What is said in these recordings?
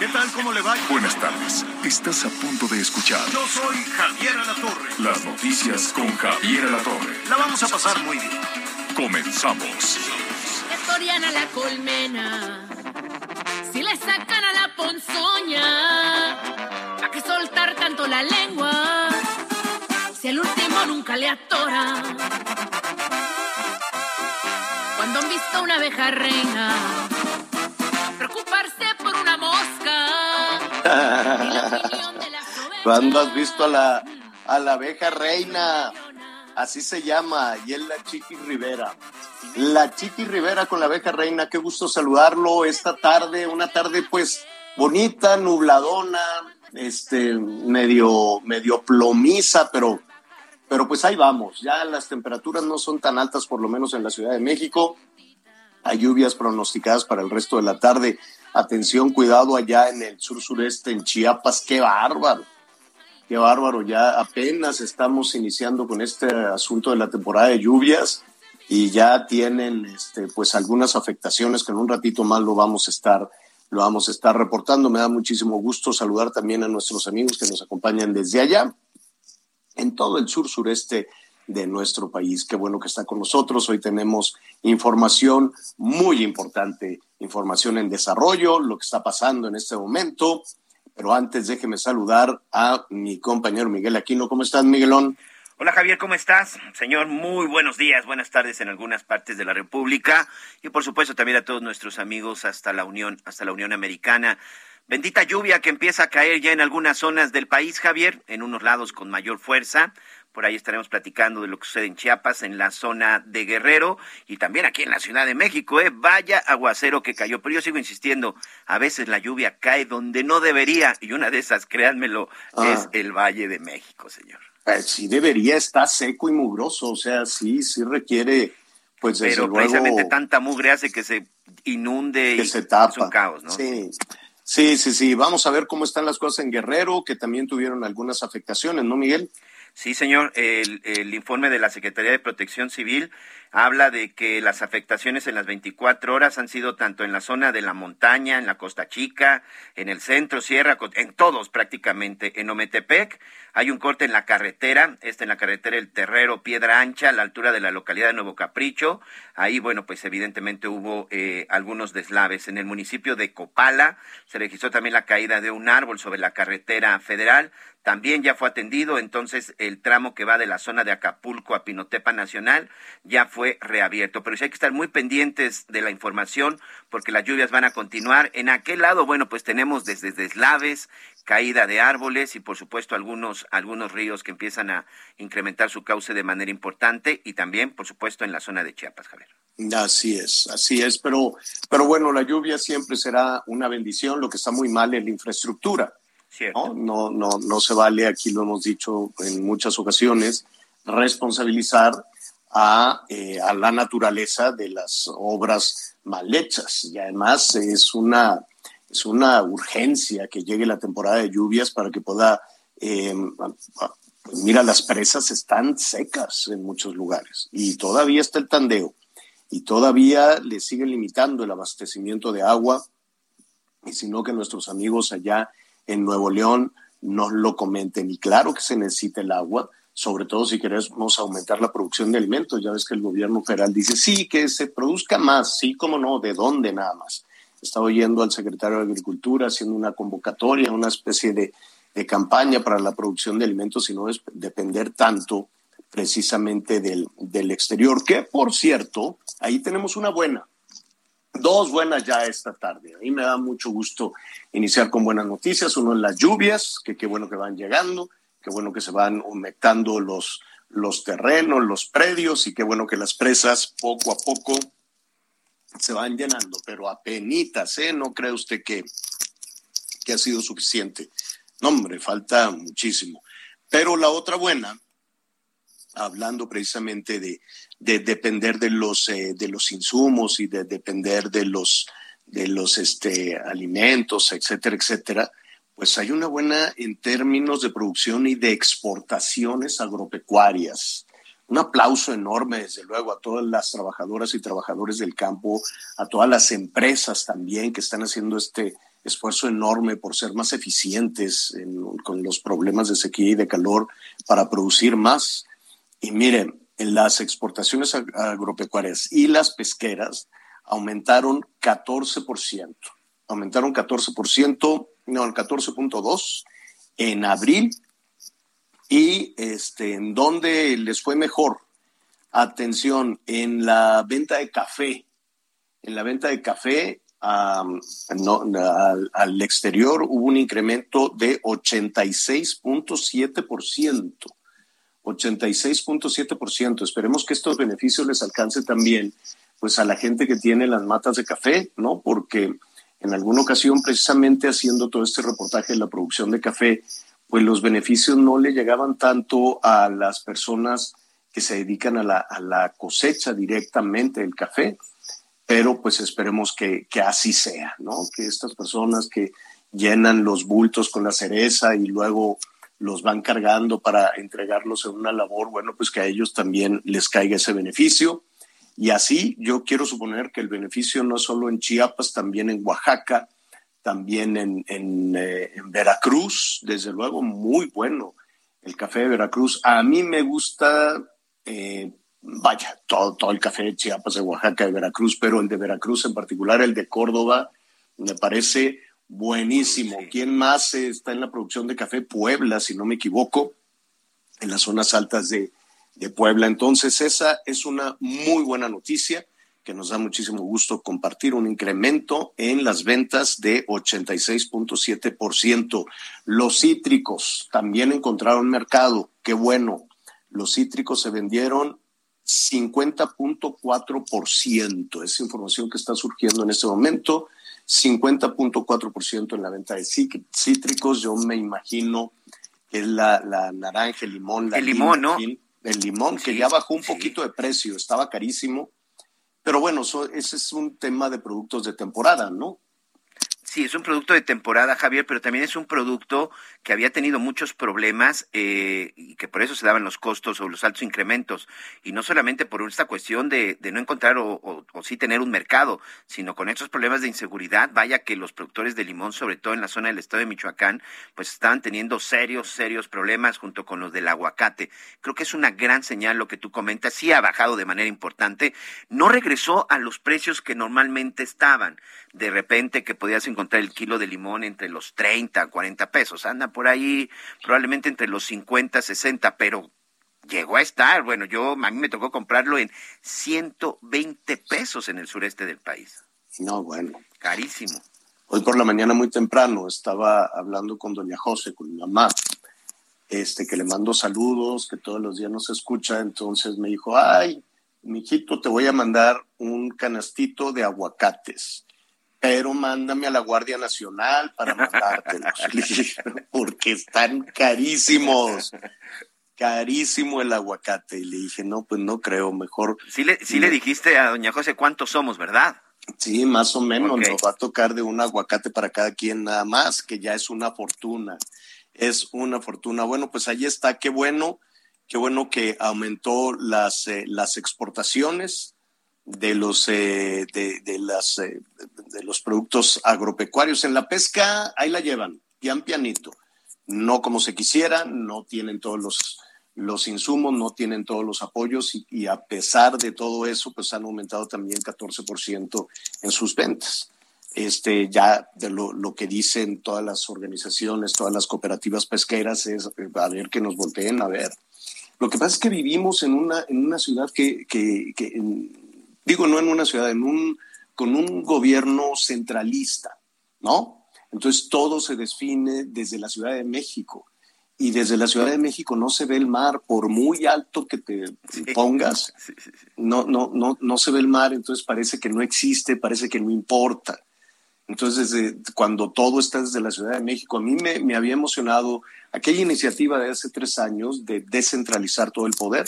¿Qué tal? ¿Cómo le va? Buenas tardes. Estás a punto de escuchar Yo soy Javier Alatorre. las noticias con Javier Alatorre. La vamos a pasar muy bien. Comenzamos. La colmena. Si le sacan a la ponzoña, ¿a qué soltar tanto la lengua? Si el último nunca le atora. Cuando han visto una abeja reina, preocuparse ¿Cuándo has visto a la, a la abeja reina? Así se llama, y es la Chiqui Rivera. La Chiqui Rivera con la abeja reina, qué gusto saludarlo esta tarde, una tarde pues bonita, nubladona, este, medio, medio plomiza, pero, pero pues ahí vamos, ya las temperaturas no son tan altas, por lo menos en la Ciudad de México. Hay lluvias pronosticadas para el resto de la tarde. Atención, cuidado allá en el sur sureste, en Chiapas, qué bárbaro. Qué bárbaro, ya apenas estamos iniciando con este asunto de la temporada de lluvias y ya tienen este, pues algunas afectaciones que en un ratito más lo vamos a estar lo vamos a estar reportando. Me da muchísimo gusto saludar también a nuestros amigos que nos acompañan desde allá en todo el sur sureste de nuestro país. Qué bueno que está con nosotros. Hoy tenemos información muy importante, información en desarrollo, lo que está pasando en este momento. Pero antes déjeme saludar a mi compañero Miguel Aquino. ¿Cómo estás, Miguelón? Hola Javier, ¿cómo estás? Señor, muy buenos días, buenas tardes en algunas partes de la República y por supuesto también a todos nuestros amigos hasta la Unión, hasta la Unión Americana. Bendita lluvia que empieza a caer ya en algunas zonas del país, Javier, en unos lados con mayor fuerza. Por ahí estaremos platicando de lo que sucede en Chiapas, en la zona de Guerrero y también aquí en la Ciudad de México, ¿eh? Vaya aguacero que cayó. Pero yo sigo insistiendo, a veces la lluvia cae donde no debería y una de esas, créanmelo, Ah. es el Valle de México, señor. Eh, sí debería estar seco y mugroso, o sea, sí, sí requiere, pues desde Pero luego, precisamente tanta mugre hace que se inunde que y se tapa. es un caos, ¿no? Sí. Sí, sí, sí. Vamos a ver cómo están las cosas en Guerrero, que también tuvieron algunas afectaciones, ¿no, Miguel? Sí, señor. El, informe de la Secretaría de Protección Civil habla de que las afectaciones en las 24 horas han sido tanto en la zona de la montaña, en la Costa Chica, en el centro, Sierra, en todos prácticamente. En Ometepec hay un corte en la carretera, este en la carretera El Terrero, Piedra Ancha, a la altura de la localidad de Nuevo Capricho. Ahí, bueno, pues evidentemente hubo eh, algunos deslaves. En el municipio de Copala se registró también la caída de un árbol sobre la carretera federal también ya fue atendido, entonces el tramo que va de la zona de Acapulco a Pinotepa Nacional ya fue reabierto. Pero sí hay que estar muy pendientes de la información porque las lluvias van a continuar. En aquel lado, bueno, pues tenemos desde deslaves, caída de árboles y por supuesto algunos, algunos ríos que empiezan a incrementar su cauce de manera importante y también, por supuesto, en la zona de Chiapas, Javier. Así es, así es, pero, pero bueno, la lluvia siempre será una bendición, lo que está muy mal es la infraestructura. ¿no? No, no, no se vale, aquí lo hemos dicho en muchas ocasiones, responsabilizar a, eh, a la naturaleza de las obras mal hechas. Y además es una, es una urgencia que llegue la temporada de lluvias para que pueda, eh, pues mira, las presas están secas en muchos lugares y todavía está el tandeo y todavía le sigue limitando el abastecimiento de agua y sino que nuestros amigos allá en Nuevo León nos lo comenten. Y claro que se necesita el agua, sobre todo si queremos aumentar la producción de alimentos. Ya ves que el gobierno federal dice, sí, que se produzca más, sí, cómo no, ¿de dónde nada más? Estaba oyendo al secretario de Agricultura haciendo una convocatoria, una especie de, de campaña para la producción de alimentos y no es depender tanto precisamente del, del exterior, que por cierto, ahí tenemos una buena, dos buenas ya esta tarde. A mí me da mucho gusto iniciar con buenas noticias. Uno es las lluvias, que qué bueno que van llegando, qué bueno que se van humectando los, los terrenos, los predios y qué bueno que las presas poco a poco se van llenando, pero apenitas, ¿eh? No cree usted que, que ha sido suficiente. No, hombre, falta muchísimo. Pero la otra buena, hablando precisamente de, de depender de los, eh, de los insumos y de depender de los, de los este, alimentos, etcétera, etcétera, pues hay una buena en términos de producción y de exportaciones agropecuarias. Un aplauso enorme, desde luego, a todas las trabajadoras y trabajadores del campo, a todas las empresas también que están haciendo este esfuerzo enorme por ser más eficientes con los problemas de sequía y de calor para producir más. Y miren, en las exportaciones agropecuarias y las pesqueras aumentaron 14%. Aumentaron 14%, no, el 14.2% en abril. Y este, en donde les fue mejor, atención, en la venta de café. En la venta de café al, al exterior hubo un incremento de 86.7%. 86.7%. Esperemos que estos beneficios les alcance también pues a la gente que tiene las matas de café, ¿no? Porque en alguna ocasión, precisamente haciendo todo este reportaje de la producción de café, pues los beneficios no le llegaban tanto a las personas que se dedican a la, a la cosecha directamente del café, pero pues esperemos que, que así sea, ¿no? Que estas personas que llenan los bultos con la cereza y luego los van cargando para entregarlos en una labor, bueno, pues que a ellos también les caiga ese beneficio. Y así yo quiero suponer que el beneficio no solo en Chiapas, también en Oaxaca, también en, en, eh, Veracruz, desde luego, muy bueno el café de Veracruz. A mí me gusta, eh, vaya, todo, todo el café de Chiapas, de Oaxaca, de Veracruz, pero el de Veracruz en particular, el de Córdoba, me parece buenísimo. ¿Quién más está en la producción de café? Puebla, si no me equivoco, en las zonas altas de, Puebla. Entonces, esa es una muy buena noticia que nos da muchísimo gusto compartir un incremento en las ventas de 86.7%. Los cítricos también encontraron mercado. Qué bueno. Los cítricos se vendieron 50.4%. Es información que está surgiendo en este momento 50.4% en la venta de cítricos. Yo me imagino que es la, naranja, el limón. La el limón, ¿no? El limón, que ya bajó un poquito de precio, estaba carísimo. Pero bueno, ese es un tema de productos de temporada, ¿no? Sí, es un producto de temporada, Javier, pero también es un producto que había tenido muchos problemas eh, y que por eso se daban los costos o los altos incrementos. Y no solamente por esta cuestión de, no encontrar o, sí tener un mercado, sino con estos problemas de inseguridad. Vaya que los productores de limón, sobre todo en la zona del estado de Michoacán, pues estaban teniendo serios, serios problemas junto con los del aguacate. Creo que es una gran señal lo que tú comentas. Sí ha bajado de manera importante. No regresó a los precios que normalmente estaban. De repente que podías encontrar encontrar el kilo de limón entre los 30, 40 pesos. Anda por ahí probablemente entre los 50, 60, pero llegó a estar, bueno, yo a mí me tocó comprarlo en 120 pesos en el sureste del país. No, bueno. Carísimo. Hoy por la mañana muy temprano estaba hablando con doña José, con mi mamá, este, que le mando saludos, que todos los días nos escucha, entonces me dijo, ay, mijito, te voy a mandar un canastito de aguacates pero mándame a la Guardia Nacional para mandártelos, porque están carísimos. Carísimo el aguacate. Y le dije, no, pues no creo, mejor. Sí le, sí le dijiste a doña José cuántos somos, ¿verdad? Sí, más o menos. Nos va a tocar de un aguacate para cada quien nada más, que ya es una fortuna. Es una fortuna. Bueno, pues ahí está. Qué bueno, qué bueno que aumentó las, eh, las exportaciones de los eh, de, las eh, de los productos agropecuarios. En la pesca ahí la llevan pian pianito. No como se quisiera no tienen todos los los insumos no tienen todos los apoyos y, a pesar de todo eso pues han aumentado también 14% en sus ventas. Este ya de lo, lo, que dicen todas las organizaciones todas las cooperativas pesqueras es a ver que nos volteen a ver. Lo que pasa es que vivimos en una en una ciudad que, que digo, no en una ciudad, en un, con un gobierno centralista, ¿no? Entonces todo se define desde la Ciudad de México y desde la Ciudad de México no se ve el mar, por muy alto que te pongas, no, no, no, no se ve el mar, entonces parece que no existe, parece que no importa. Entonces, cuando todo está desde la Ciudad de México, a mí me, me, había emocionado aquella iniciativa de hace tres años de descentralizar todo el poder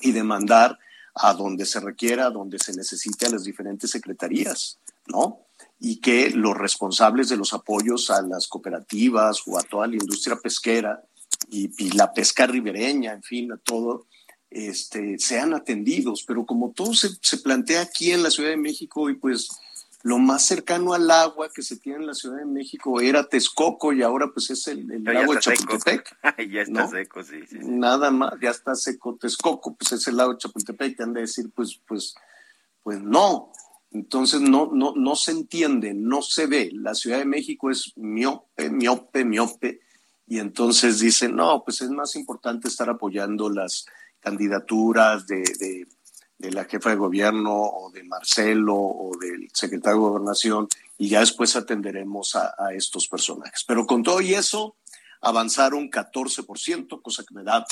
y de mandar a donde se requiera, a donde se necesite a las diferentes secretarías, ¿no? Y que los responsables de los apoyos a las cooperativas o a toda la industria pesquera y, la pesca ribereña, en fin, a todo, este, sean atendidos. Pero como todo se, se plantea aquí en la Ciudad de México y pues lo más cercano al agua que se tiene en la Ciudad de México era Texcoco y ahora pues es el, el lago de Chapultepec. ya está seco, sí, sí, Nada más, ya está seco Texcoco, pues es el lago de Chapultepec, te han de decir, pues, pues, pues no. Entonces no, no, no se entiende, no se ve. La Ciudad de México es miope, miope, miope. Y entonces dicen, no, pues es más importante estar apoyando las candidaturas de, de de la jefa de gobierno o de Marcelo o del secretario de gobernación y ya después atenderemos a, estos personajes. Pero con todo y eso, avanzaron 14%, cosa que me da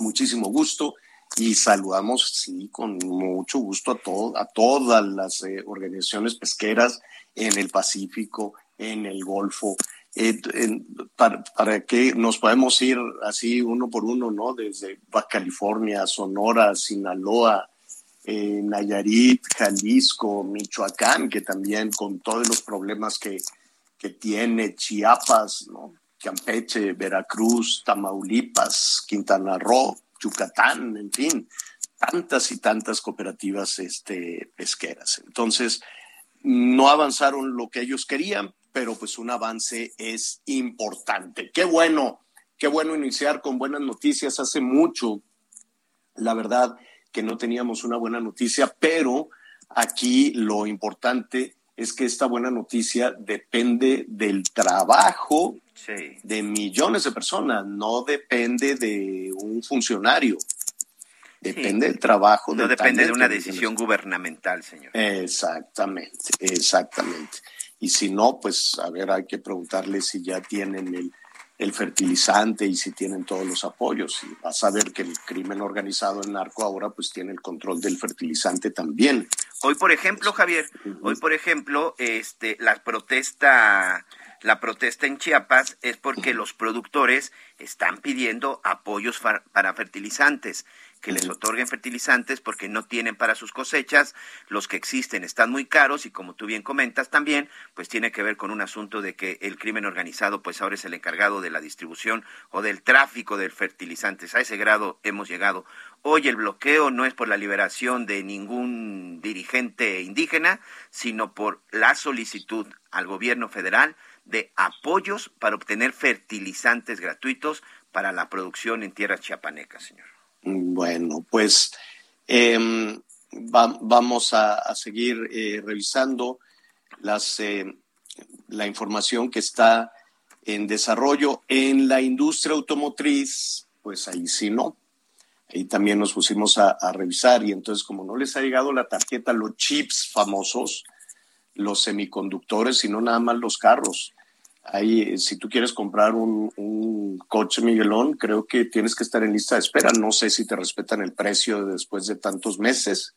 muchísimo gusto y saludamos, sí, con mucho gusto a, todo, a todas las eh, organizaciones pesqueras en el Pacífico, en el Golfo, eh, para, para, que nos podemos ir así uno por uno, ¿no? Desde Baja California, Sonora, Sinaloa, eh, Nayarit, Jalisco, Michoacán, que también con todos los problemas que, que tiene Chiapas. Campeche, Veracruz, Tamaulipas, Quintana Roo, Yucatán, en fin, tantas y tantas cooperativas este, pesqueras. Entonces, no avanzaron lo que ellos querían, pero pues un avance es importante. Qué bueno, qué bueno iniciar con buenas noticias. Hace mucho, la verdad, que no teníamos una buena noticia, pero aquí lo importante es que esta buena noticia depende del trabajo de millones de personas, no depende de un funcionario. Depende del trabajo. No depende de una decisión gubernamental, señor. Exactamente, exactamente. Y si no, pues a ver, hay que preguntarle si ya tienen el el fertilizante y si tienen todos los apoyos. Y vas a ver que el crimen organizado en narco ahora pues tiene el control del fertilizante también. Hoy, por ejemplo, Javier, hoy, por ejemplo, este, la protesta, la protesta en Chiapas es porque los productores están pidiendo apoyos para fertilizantes que les otorguen fertilizantes porque no tienen para sus cosechas, los que existen están muy caros y como tú bien comentas también, pues tiene que ver con un asunto de que el crimen organizado pues ahora es el encargado de la distribución o del tráfico de fertilizantes. A ese grado hemos llegado. Hoy el bloqueo no es por la liberación de ningún dirigente indígena, sino por la solicitud al gobierno federal de apoyos para obtener fertilizantes gratuitos para la producción en tierras chiapanecas, señor. Bueno, pues em, vamos a, seguir eh, revisando las, eh, la información que está en desarrollo en la industria automotriz, pues ahí sí no. Ahí también nos pusimos a, a revisar y entonces como no les ha llegado la tarjeta, los chips famosos, los semiconductores, sino nada más los carros si tú quieres comprar un, coche Miguelón, creo que tienes que estar en lista de espera. No sé si te respetan el precio después de tantos meses,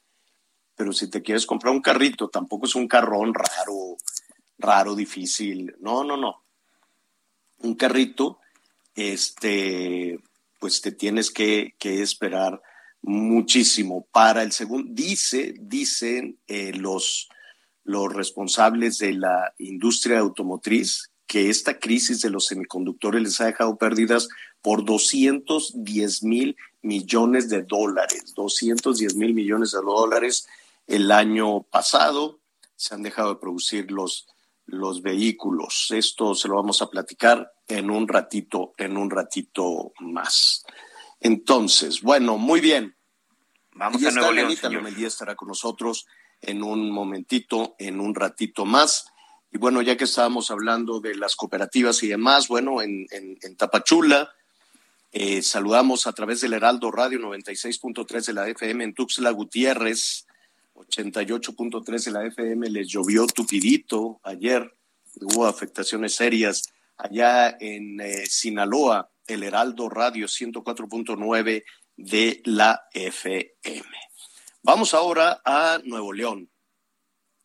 pero si te quieres comprar un carrito, tampoco es un carrón raro, raro, difícil. No, no, no. Un carrito, este, pues te tienes que, esperar muchísimo para el segundo. Dice, dicen eh, los, los responsables de la industria automotriz que esta crisis de los semiconductores les ha dejado pérdidas por 210 mil millones de dólares, 210 mil millones de dólares el año pasado. Se han dejado de producir los, los vehículos. Esto se lo vamos a platicar en un ratito, en un ratito más. Entonces, bueno, muy bien. Vamos a Nuevo León, estará con nosotros en un momentito, en un ratito más. Y bueno, ya que estábamos hablando de las cooperativas y demás, bueno, en, Tapachula, eh, saludamos a través del Heraldo Radio 96.3 de la FM en Tuxtla Gutiérrez, 88.3 de la FM, les llovió tupidito ayer, hubo afectaciones serias allá en eh, Sinaloa, el Heraldo Radio 104.9 de la FM. Vamos ahora a Nuevo León,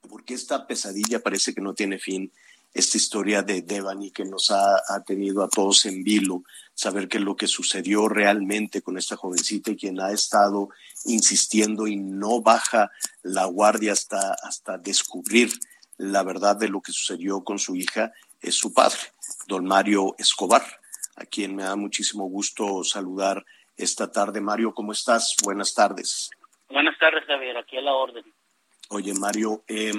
porque esta pesadilla parece que no tiene fin. Esta historia de Devani que nos ha, ha tenido a todos en vilo, saber qué es lo que sucedió realmente con esta jovencita y quien ha estado insistiendo y no baja la guardia hasta, hasta descubrir la verdad de lo que sucedió con su hija, es su padre, don Mario Escobar, a quien me da muchísimo gusto saludar esta tarde. Mario, ¿cómo estás? Buenas tardes. Buenas tardes, Javier, aquí a la orden. Oye, Mario, eh,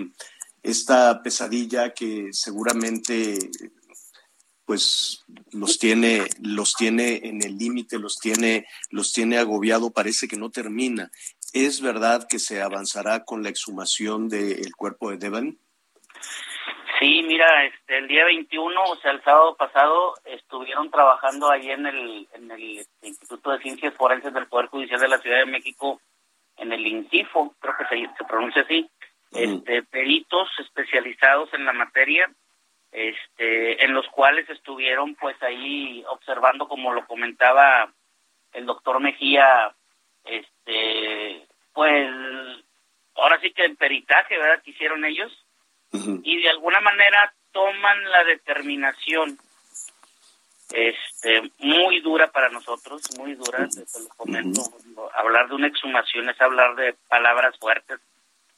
esta pesadilla que seguramente pues los tiene, los tiene en el límite, los tiene, los tiene agobiado, parece que no termina. ¿Es verdad que se avanzará con la exhumación del cuerpo de Devani? Sí, mira, este, el día 21, o sea, el sábado pasado, estuvieron trabajando ahí en el, en el Instituto de Ciencias Forenses del Poder Judicial de la Ciudad de México, en el INCIFO, creo que se, se pronuncia así, este, peritos especializados en la materia, este, en los cuales estuvieron pues ahí observando, como lo comentaba el doctor Mejía, este, pues ahora sí que el peritaje, ¿verdad? Que hicieron ellos. Y de alguna manera toman la determinación este muy dura para nosotros, muy dura, te lo comento, hablar de una exhumación es hablar de palabras fuertes,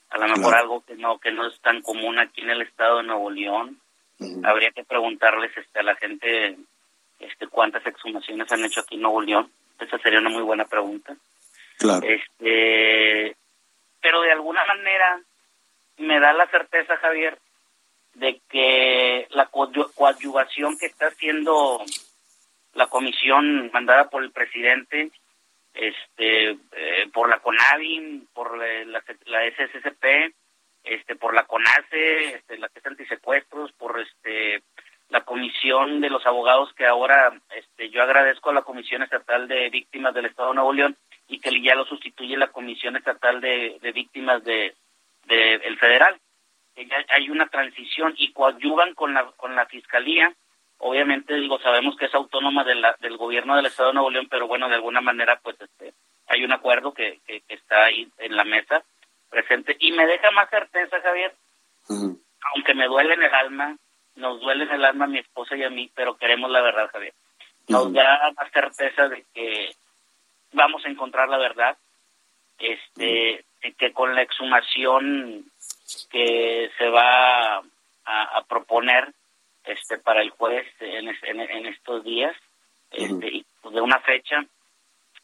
a lo mejor algo que no que no es tan común aquí en el estado de Nuevo León. Habría que preguntarles este a la gente este cuántas exhumaciones han hecho aquí en Nuevo León. Esa sería una muy buena pregunta. Claro. Este, pero de alguna manera me da la certeza, Javier, de que la coadyuvación que está haciendo la comisión mandada por el presidente, este, eh, por la CONAVIN, por la, la, SSCP, este, por la CONACE, este, la que es antisecuestros, por este, la comisión de los abogados que ahora, este, yo agradezco a la Comisión Estatal de Víctimas del Estado de Nuevo León y que ya lo sustituye la Comisión Estatal de, de Víctimas de, del federal. Hay una transición y coadyuvan con la, con la fiscalía. Obviamente, digo, sabemos que es autónoma de la, del gobierno del Estado de Nuevo León, pero bueno, de alguna manera, pues este, hay un acuerdo que, que, está ahí en la mesa presente. Y me deja más certeza, Javier, aunque me duele en el alma, nos duele en el alma a mi esposa y a mí, pero queremos la verdad, Javier. Nos da más certeza de que vamos a encontrar la verdad. Este, que con la exhumación que se va a, proponer este para el juez en, en, estos días este, y pues, de una fecha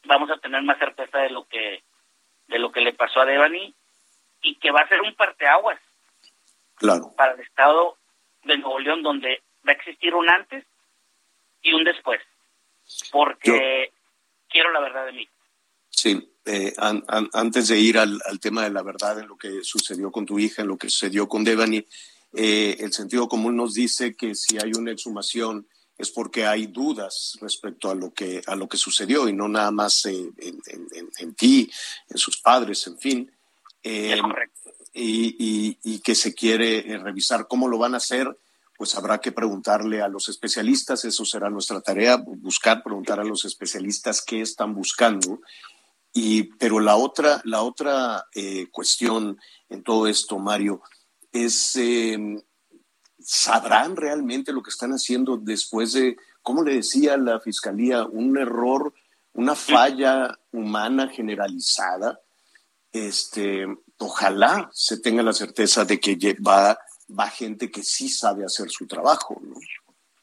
vamos a tener más certeza de lo que de lo que le pasó a Devani y que va a ser un parteaguas claro. para el estado de Nuevo León donde va a existir un antes y un después porque quiero la verdad de mí Sí, eh, antes de ir al, tema de la verdad en lo que sucedió con tu hija, en lo que sucedió con Devani, eh, el sentido común nos dice que si hay una exhumación es porque hay dudas respecto a lo que a lo que sucedió y no nada más eh, en, ti, en sus padres, en fin. Y, y, que se quiere revisar cómo lo van a hacer, pues habrá que preguntarle a los especialistas, eso será nuestra tarea, buscar, preguntar a los especialistas qué están buscando y, pero la otra, la otra eh, cuestión en todo esto, Mario, es, em, ¿sabrán realmente lo que están haciendo después de, como le decía la Fiscalía, un error, una falla humana generalizada? Este, ojalá se tenga la certeza de que va, va gente que sí sabe hacer su trabajo, ¿no?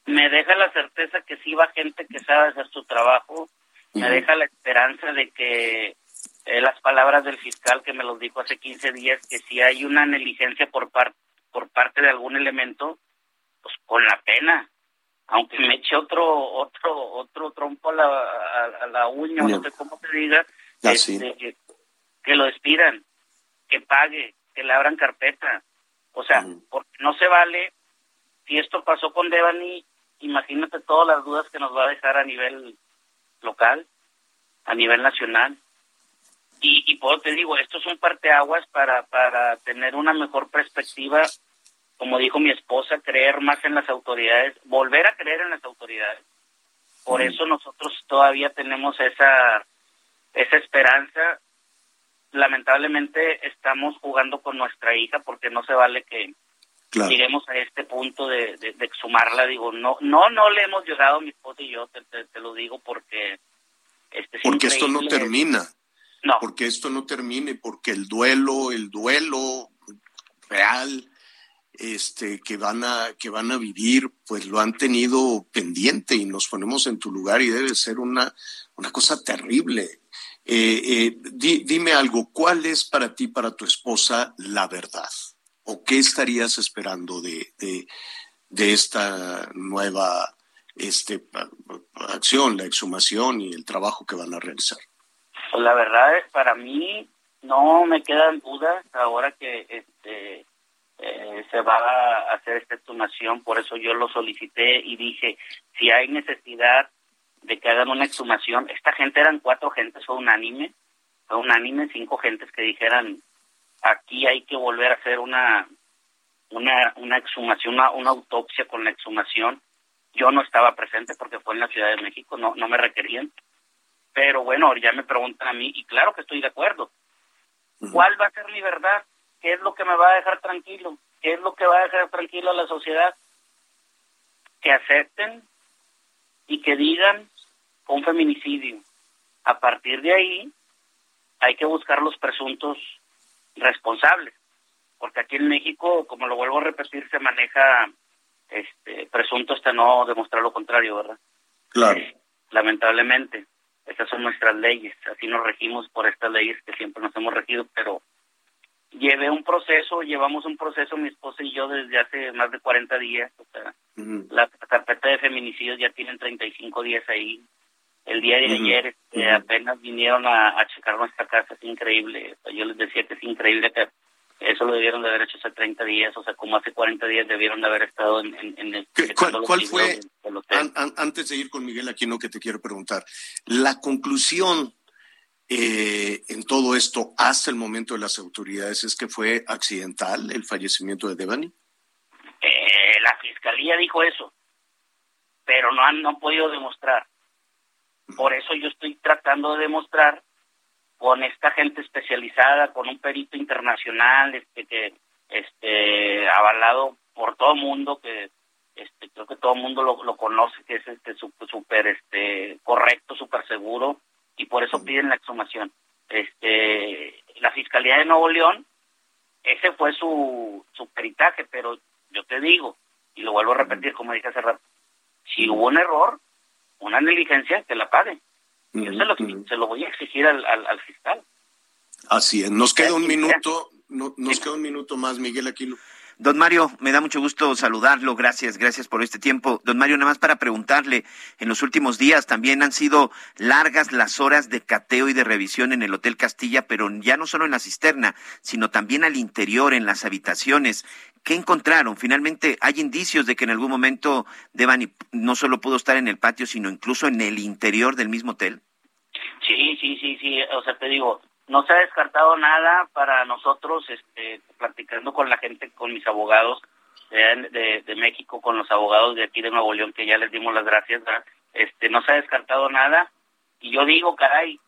Me deja la certeza que sí va gente que sabe hacer su trabajo me deja la esperanza de que eh, las palabras del fiscal que me los dijo hace 15 días, que si hay una negligencia por, par por parte de algún elemento, pues con la pena, aunque me eche otro otro otro trompo a la, a, la uña, no sé cómo te diga, este, que lo despidan, que pague, que le abran carpeta. O sea, porque no se vale, si esto pasó con Devani, imagínate todas las dudas que nos va a dejar a nivel local, a nivel nacional. Y, y por te digo, esto es un parteaguas para, para tener una mejor perspectiva, como dijo mi esposa, creer más en las autoridades, volver a creer en las autoridades, Por eso nosotros todavía tenemos esa, esa esperanza. Lamentablemente estamos jugando con nuestra hija porque no se vale que lleguemos a este punto de, de, exhumarla. Digo, no, no, no le hemos llegado mi esposa y yo, te, te, lo digo porque... Este, porque esto no termina. No. Porque esto no termine, porque el duelo, el duelo real, este, que van a, que van a vivir, pues lo han tenido pendiente y nos ponemos en tu lugar y debe ser una, una cosa terrible. Eh, eh, dime algo, ¿cuál es para ti, para tu esposa, la verdad? ¿O qué estarías esperando de, de, esta nueva este, acción, la exhumación y el trabajo que van a realizar? Pues la verdad es, para mí, no me quedan dudas ahora que este, eh, se va a hacer esta exhumación, por eso yo lo solicité y dije, si hay necesidad de que hagan una exhumación, esta gente eran cuatro gentes, fue unánime, fue unánime, cinco gentes que dijeran, aquí hay que volver a hacer una una, una exhumación, una, una autopsia con la exhumación. Yo no estaba presente porque fue en la Ciudad de México, no, no me requerían. Pero bueno, ya me preguntan a mí y claro que estoy de acuerdo. ¿Cuál va a ser mi verdad? ¿Qué es lo que me va a dejar tranquilo? ¿Qué es lo que va a dejar tranquilo a la sociedad? Que acepten y que digan un feminicidio. A partir de ahí hay que buscar los presuntos responsables, porque aquí en México, como lo vuelvo a repetir, se maneja este presunto hasta no demostrar lo contrario, ¿verdad? Claro. lamentablemente, estas son nuestras leyes, así nos regimos por estas leyes que siempre nos hemos regido, pero llevé un proceso, llevamos un proceso mi esposa y yo desde hace más de 40 días, o sea, la carpeta de feminicidios ya tienen 35 días ahí. El día de ayer este, apenas vinieron a, checar nuestra casa, es increíble. yo les decía que es increíble que eso lo debieron de haber hecho hace 30 días, o sea, como hace 40 días debieron de haber estado en, el... ¿Cuál, fue, antes de ir con Miguel Aquino, que te quiero preguntar, la conclusión eh, en todo esto hasta el momento de las autoridades es que fue accidental el fallecimiento de Devani? Eh, la fiscalía dijo eso, pero no han, no podido demostrar. Por eso yo estoy tratando de demostrar con esta gente especializada, con un perito internacional, este que este avalado por todo el mundo, que este creo que todo el mundo lo, lo conoce, que es este súper este correcto, súper seguro y por eso piden la exhumación. Este, la Fiscalía de Nuevo León, ese fue su, su peritaje, pero yo te digo, y lo vuelvo a repetir como dije hace rato, si hubo un error, una negligencia, que la pague. Yo se lo, se lo voy a exigir al, al, fiscal. Así es. Nos queda un minuto, no, nos queda un minuto más, Miguel Aquino. Don Mario, me da mucho gusto saludarlo. Gracias, gracias por este tiempo. Don Mario, nada más para preguntarle, en los últimos días también han sido largas las horas de cateo y de revisión en el Hotel Castilla, pero ya no solo en la cisterna, sino también al interior, en las habitaciones. ¿Qué encontraron? Finalmente, ¿hay indicios de que en algún momento Devani no solo pudo estar en el patio, sino incluso en el interior del mismo hotel? Sí, sí, sí, sí. O sea, te digo, no se ha descartado nada para nosotros, este, platicando con la gente, con mis abogados de, de, México, con los abogados de aquí de Nuevo León, que ya les dimos las gracias, este, no se ha descartado nada. Y yo digo, caray,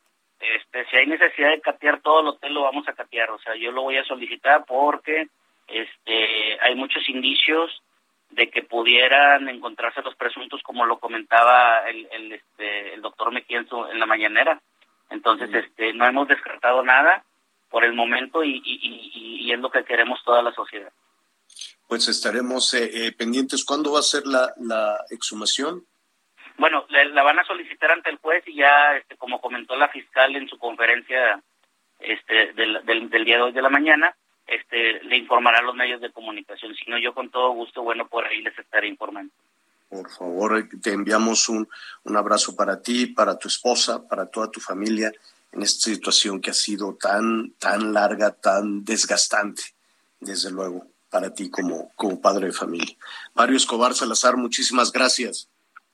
este, si hay necesidad de catear todo el hotel, lo vamos a catear. O sea, yo lo voy a solicitar porque este, hay muchos indicios de que pudieran encontrarse los presuntos, como lo comentaba el, el, este, el doctor Mejía en, en la mañanera. Entonces, este, no hemos descartado nada por el momento y, y, es lo que queremos toda la sociedad. Pues estaremos eh, eh, pendientes. ¿Cuándo va a ser la, la exhumación? Bueno, la, van a solicitar ante el juez y ya, este, como comentó la fiscal en su conferencia este, del, del, del día de hoy de la mañana, este, le informará a los medios de comunicación. Si no, yo con todo gusto, bueno, por ahí les estaré informando. Por favor, te enviamos un, un abrazo para ti, para tu esposa, para toda tu familia en esta situación que ha sido tan, tan larga, tan desgastante, desde luego, para ti como, como padre de familia. Mario Escobar Salazar, muchísimas gracias.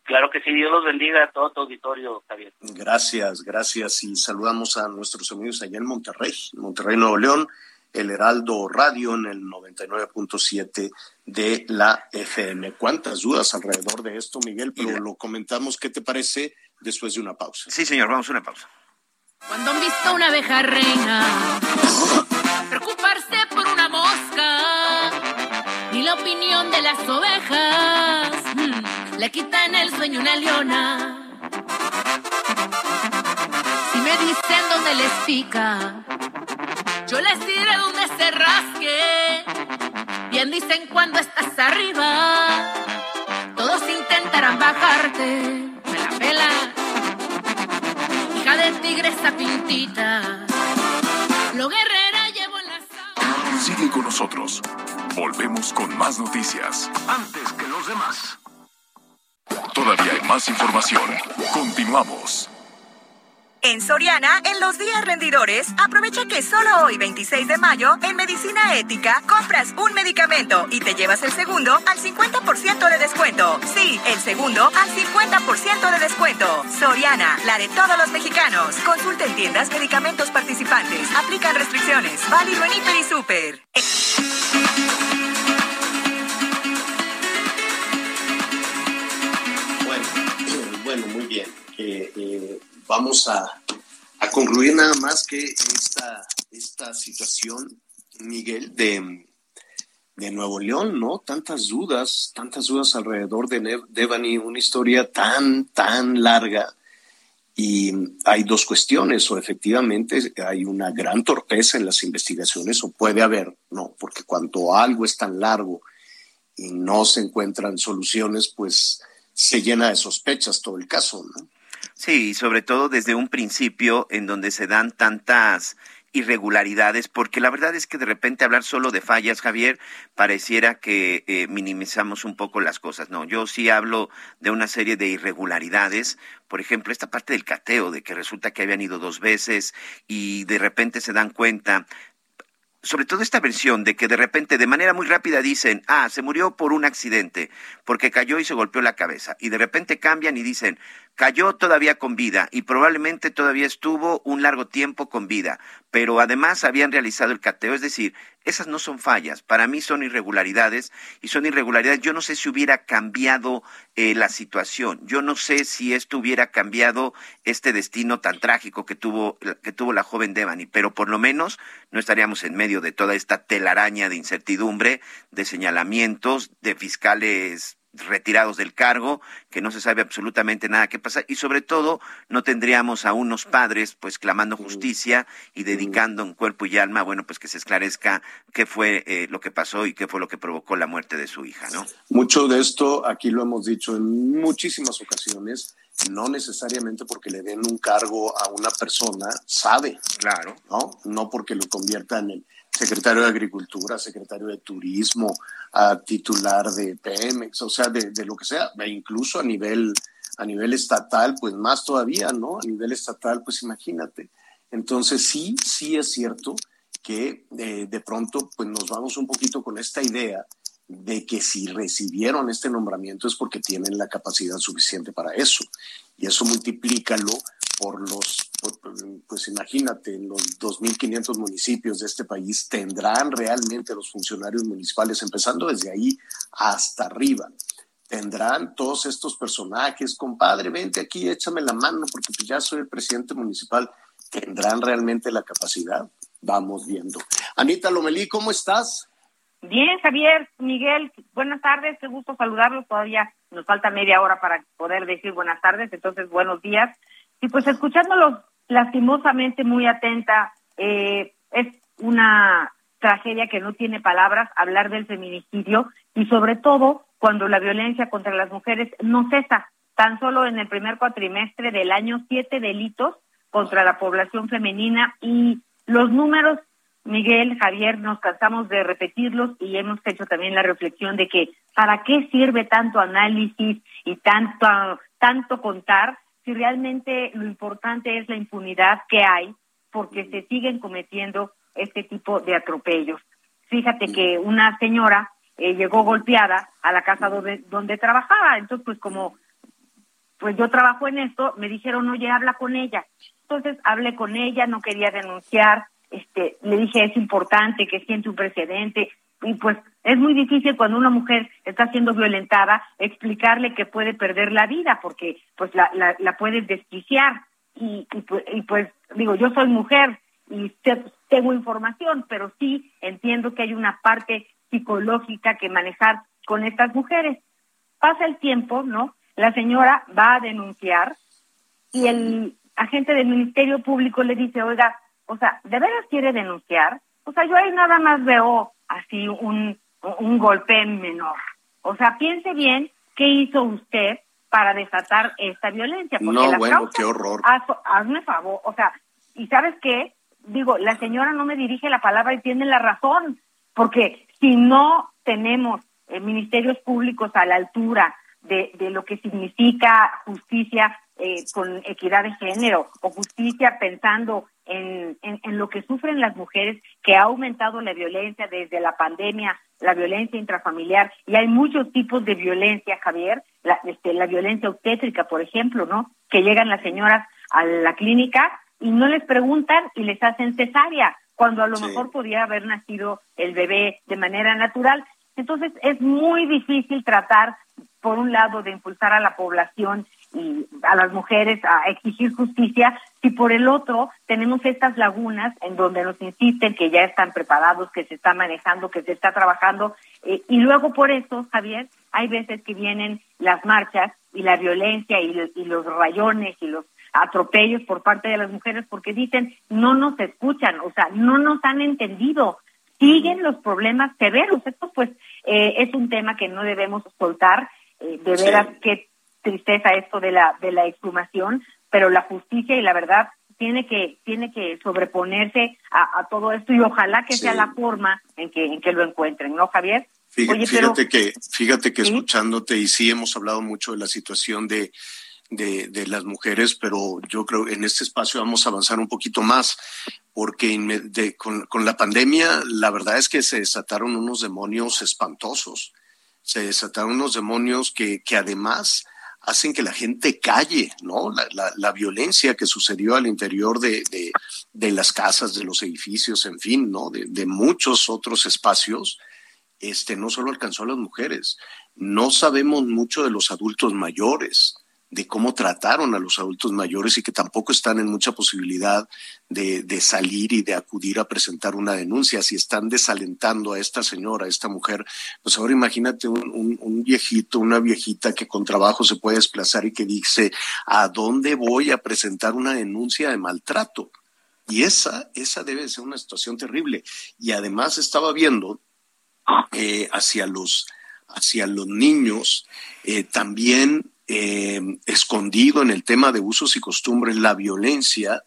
Claro que sí, Dios los bendiga a todo tu auditorio, Javier. Gracias, gracias. Y saludamos a nuestros amigos allá en Monterrey, Monterrey, Nuevo León, el Heraldo Radio en el 99.7 de la FM. ¿Cuántas dudas alrededor de esto, Miguel? Pero lo comentamos, ¿qué te parece después de una pausa? Sí, señor, vamos a una pausa. Cuando han visto una abeja reina preocuparse por una mosca y la opinión de las ovejas mm, le quitan el sueño una leona. Si me dicen dónde les pica, yo les diré dónde se rasque. Bien dicen cuando estás arriba, todos intentarán bajarte. Me la pela, hija de tigresa pintita. Lo guerrera llevo en la sangre. Sigue con nosotros. Volvemos con más noticias. Antes que los demás. Todavía hay más información. Continuamos. En Soriana, en los días rendidores, aprovecha que solo hoy, 26 de mayo, en Medicina Ética, compras un medicamento y te llevas el segundo al 50% de descuento. Sí, el segundo al 50% de descuento. Soriana, la de todos los mexicanos. Consulta en tiendas medicamentos participantes. Aplican restricciones. Válido en Hiper y Super. Bueno, bueno, muy bien. Eh, eh, vamos a, a concluir nada más que esta, esta situación, Miguel, de, de Nuevo León, ¿no? Tantas dudas, tantas dudas alrededor de Devani, una historia tan, tan larga. Y hay dos cuestiones, o efectivamente hay una gran torpeza en las investigaciones, o puede haber, no, porque cuando algo es tan largo y no se encuentran soluciones, pues se llena de sospechas todo el caso, ¿no? Sí, sobre todo desde un principio en donde se dan tantas irregularidades, porque la verdad es que de repente hablar solo de fallas, Javier, pareciera que eh, minimizamos un poco las cosas. No, yo sí hablo de una serie de irregularidades, por ejemplo, esta parte del cateo, de que resulta que habían ido dos veces y de repente se dan cuenta sobre todo esta versión de que de repente de manera muy rápida dicen, ah, se murió por un accidente, porque cayó y se golpeó la cabeza, y de repente cambian y dicen, cayó todavía con vida y probablemente todavía estuvo un largo tiempo con vida, pero además habían realizado el cateo, es decir, esas no son fallas, para mí son irregularidades y son irregularidades. Yo no sé si hubiera cambiado eh, la situación, yo no sé si esto hubiera cambiado este destino tan trágico que tuvo, que tuvo la joven Devani, pero por lo menos no estaríamos en medio de toda esta telaraña de incertidumbre, de señalamientos, de fiscales retirados del cargo, que no se sabe absolutamente nada qué pasa y sobre todo no tendríamos a unos padres pues clamando justicia y dedicando en cuerpo y alma, bueno, pues que se esclarezca qué fue eh, lo que pasó y qué fue lo que provocó la muerte de su hija, ¿no? Mucho de esto, aquí lo hemos dicho en muchísimas ocasiones, no necesariamente porque le den un cargo a una persona, sabe, Claro. ¿no? No porque lo conviertan en secretario de Agricultura, secretario de Turismo, a titular de Pemex, o sea, de, de lo que sea, e incluso a nivel, a nivel estatal, pues más todavía, ¿no? A nivel estatal, pues imagínate. Entonces sí, sí es cierto que eh, de pronto pues nos vamos un poquito con esta idea de que si recibieron este nombramiento es porque tienen la capacidad suficiente para eso. Y eso multiplícalo por los, pues imagínate, en los 2.500 municipios de este país tendrán realmente los funcionarios municipales, empezando desde ahí hasta arriba, tendrán todos estos personajes, compadre, vente aquí, échame la mano porque pues ya soy el presidente municipal, tendrán realmente la capacidad. Vamos viendo. Anita Lomelí, ¿cómo estás? Bien, Javier, Miguel, buenas tardes, qué gusto saludarlos. Todavía nos falta media hora para poder decir buenas tardes, entonces buenos días. Y pues escuchándolos lastimosamente muy atenta, eh, es una tragedia que no tiene palabras hablar del feminicidio y sobre todo cuando la violencia contra las mujeres no cesa. Tan solo en el primer cuatrimestre del año, siete delitos contra la población femenina y los números Miguel, Javier, nos cansamos de repetirlos y hemos hecho también la reflexión de que ¿para qué sirve tanto análisis y tanto, tanto contar si realmente lo importante es la impunidad que hay porque se siguen cometiendo este tipo de atropellos? Fíjate que una señora eh, llegó golpeada a la casa donde, donde trabajaba, entonces pues como pues yo trabajo en esto, me dijeron, oye, habla con ella. Entonces hablé con ella, no quería denunciar, este, le dije es importante que siente un precedente y pues es muy difícil cuando una mujer está siendo violentada explicarle que puede perder la vida porque pues la, la, la puedes desquiciar. Y, y, pues, y pues digo yo soy mujer y tengo información pero sí entiendo que hay una parte psicológica que manejar con estas mujeres. Pasa el tiempo no la señora va a denunciar y el agente del Ministerio Público le dice, oiga, o sea, ¿de veras quiere denunciar? O sea, yo ahí nada más veo así un, un golpe menor. O sea, piense bien qué hizo usted para desatar esta violencia. Porque no, bueno, qué horror. hazme favor, o sea, ¿y sabes qué? Digo, la señora no me dirige la palabra y tiene la razón, porque si no tenemos eh, ministerios públicos a la altura de, de lo que significa justicia eh, con equidad de género o justicia pensando en, en, lo que sufren las mujeres, que ha aumentado la violencia desde la pandemia, la violencia intrafamiliar, y hay muchos tipos de violencia, Javier, la, este, la violencia obstétrica, por ejemplo, ¿no? Que llegan las señoras a la clínica y no les preguntan y les hacen cesárea, cuando a lo mejor podría haber nacido el bebé de manera natural. Entonces es muy difícil tratar, por un lado, de impulsar a la población y a las mujeres a exigir justicia, si por el otro tenemos estas lagunas en donde nos insisten que ya están preparados, que se está manejando, que se está trabajando, eh, y luego por eso, Javier, hay veces que vienen las marchas y la violencia y, y los rayones y los atropellos por parte de las mujeres porque dicen no nos escuchan, o sea, no nos han entendido, siguen los problemas severos. Esto pues eh, es un tema que no debemos soltar, eh, de veras que tristeza esto de la de la exhumación, pero la justicia y la verdad tiene que tiene que sobreponerse a, todo esto y ojalá que sea la forma en que en que lo encuentren, ¿no, Javier? Fíjate, que fíjate que escuchándote y sí hemos hablado mucho de la situación de de, de, las mujeres, pero yo creo que en este espacio vamos a avanzar un poquito más, porque de, con, con, la pandemia la verdad es que se desataron unos demonios espantosos, se desataron unos demonios que, que además hacen que la gente calle, ¿no? La, violencia que sucedió al interior de, de, de, las casas, de los edificios, en fin, ¿no? De, de muchos otros espacios, este, no solo alcanzó a las mujeres. No sabemos mucho de los adultos mayores de cómo trataron a los adultos mayores y que tampoco están en mucha posibilidad de, de, salir y de acudir a presentar una denuncia. Si están desalentando a esta señora, a esta mujer, pues ahora imagínate un, un, viejito, una viejita que con trabajo se puede desplazar y que dice, ¿a dónde voy a presentar una denuncia de maltrato? Y esa, esa debe ser una situación terrible. Y además estaba viendo eh, hacia los hacia los niños, eh, también eh, escondido en el tema de usos y costumbres la violencia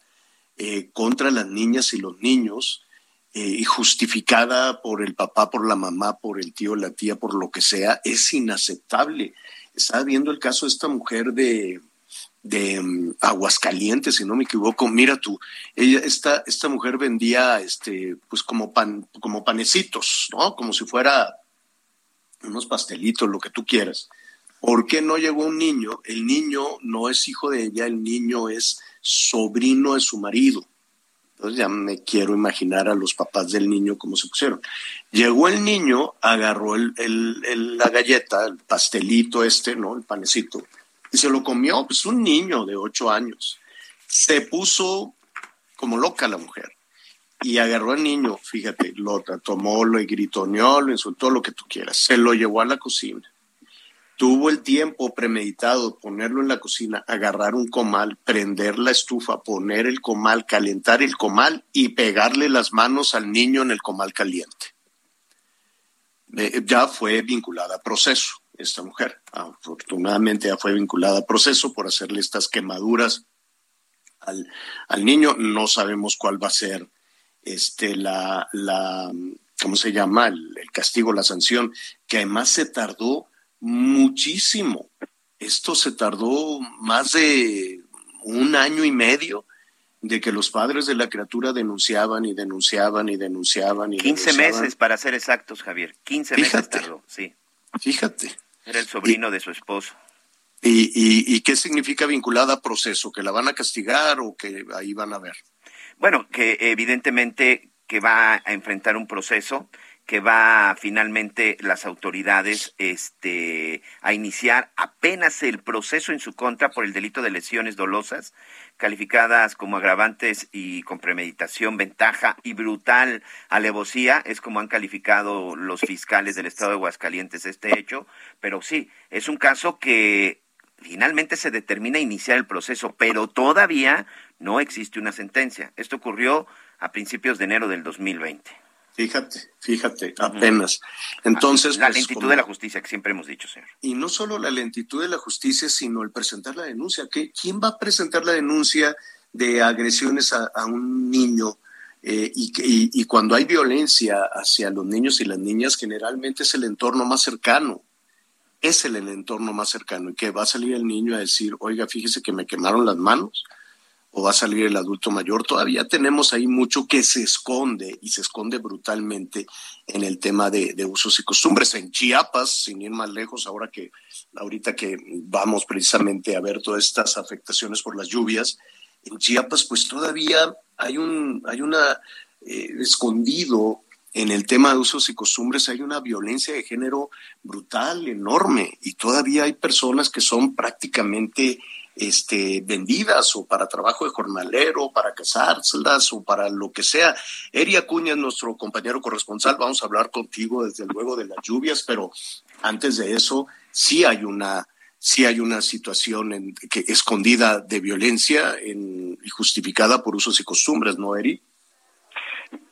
eh, contra las niñas y los niños eh, y justificada por el papá, por la mamá, por el tío, la tía, por lo que sea, es inaceptable. Estaba viendo el caso de esta mujer de, de um, Aguascalientes, si no me equivoco. Mira tú, ella, esta, esta mujer vendía este, pues como pan, como panecitos, ¿no? Como si fuera unos pastelitos, lo que tú quieras. ¿Por qué no llegó un niño? El niño no es hijo de ella, el niño es sobrino de su marido. Entonces ya me quiero imaginar a los papás del niño cómo se pusieron. Llegó el niño, agarró el, la galleta, el pastelito este, ¿no? El panecito, y se lo comió, pues un niño de ocho años. Se puso como loca la mujer y agarró al niño, fíjate, lo tomó, lo gritoneó, lo insultó, lo que tú quieras. Se lo llevó a la cocina tuvo el tiempo premeditado, ponerlo en la cocina, agarrar un comal, prender la estufa, poner el comal, calentar el comal y pegarle las manos al niño en el comal caliente. ya fue vinculada a proceso esta mujer. Afortunadamente ya fue vinculada a proceso por hacerle estas quemaduras al, al niño. No sabemos cuál va a ser este, la, la ¿cómo se llama? El, el castigo, la sanción, que además se tardó muchísimo. Esto se tardó más de un año y medio de que los padres de la criatura denunciaban y denunciaban y denunciaban y 15 meses para ser exactos, Javier. 15 meses tardó, sí. Fíjate. Era el sobrino de su esposo. Y, y, ¿Y qué significa vinculada a proceso? ¿Que la van a castigar o que ahí van a ver? Bueno, que evidentemente que va a enfrentar un proceso que va finalmente las autoridades este, a iniciar apenas el proceso en su contra por el delito de lesiones dolosas, calificadas como agravantes y con premeditación, ventaja y brutal alevosía, es como han calificado los fiscales del estado de Aguascalientes este hecho, pero sí, es un caso que finalmente se determina iniciar el proceso, pero todavía no existe una sentencia. Esto ocurrió a principios de enero del 2020. Fíjate, fíjate, apenas. Entonces, la pues, lentitud de la justicia que siempre hemos dicho, señor. Y no solo la lentitud de la justicia, sino el presentar la denuncia. ¿Qué, ¿Quién va a presentar la denuncia de agresiones a, un niño? Eh, y, y, cuando hay violencia hacia los niños y las niñas, generalmente es el entorno más cercano. Es el, el entorno más cercano. Y que va a salir el niño a decir, oiga, fíjese que me quemaron las manos o va a salir el adulto mayor. Todavía tenemos ahí mucho que se esconde y se esconde brutalmente en el tema de, usos y costumbres. En Chiapas, sin ir más lejos, ahora que ahorita que vamos precisamente a ver todas estas afectaciones por las lluvias, en Chiapas pues todavía hay un hay una eh, escondido en el tema de usos y costumbres hay una violencia de género brutal, enorme, y todavía hay personas que son prácticamente este, vendidas o para trabajo de jornalero, para casárselas o para lo que sea. Eri Acuña es nuestro compañero corresponsal, vamos a hablar contigo desde luego de las lluvias, pero antes de eso sí hay una sí hay una situación en, que, escondida de violencia en, y justificada por usos y costumbres, ¿no, Eri?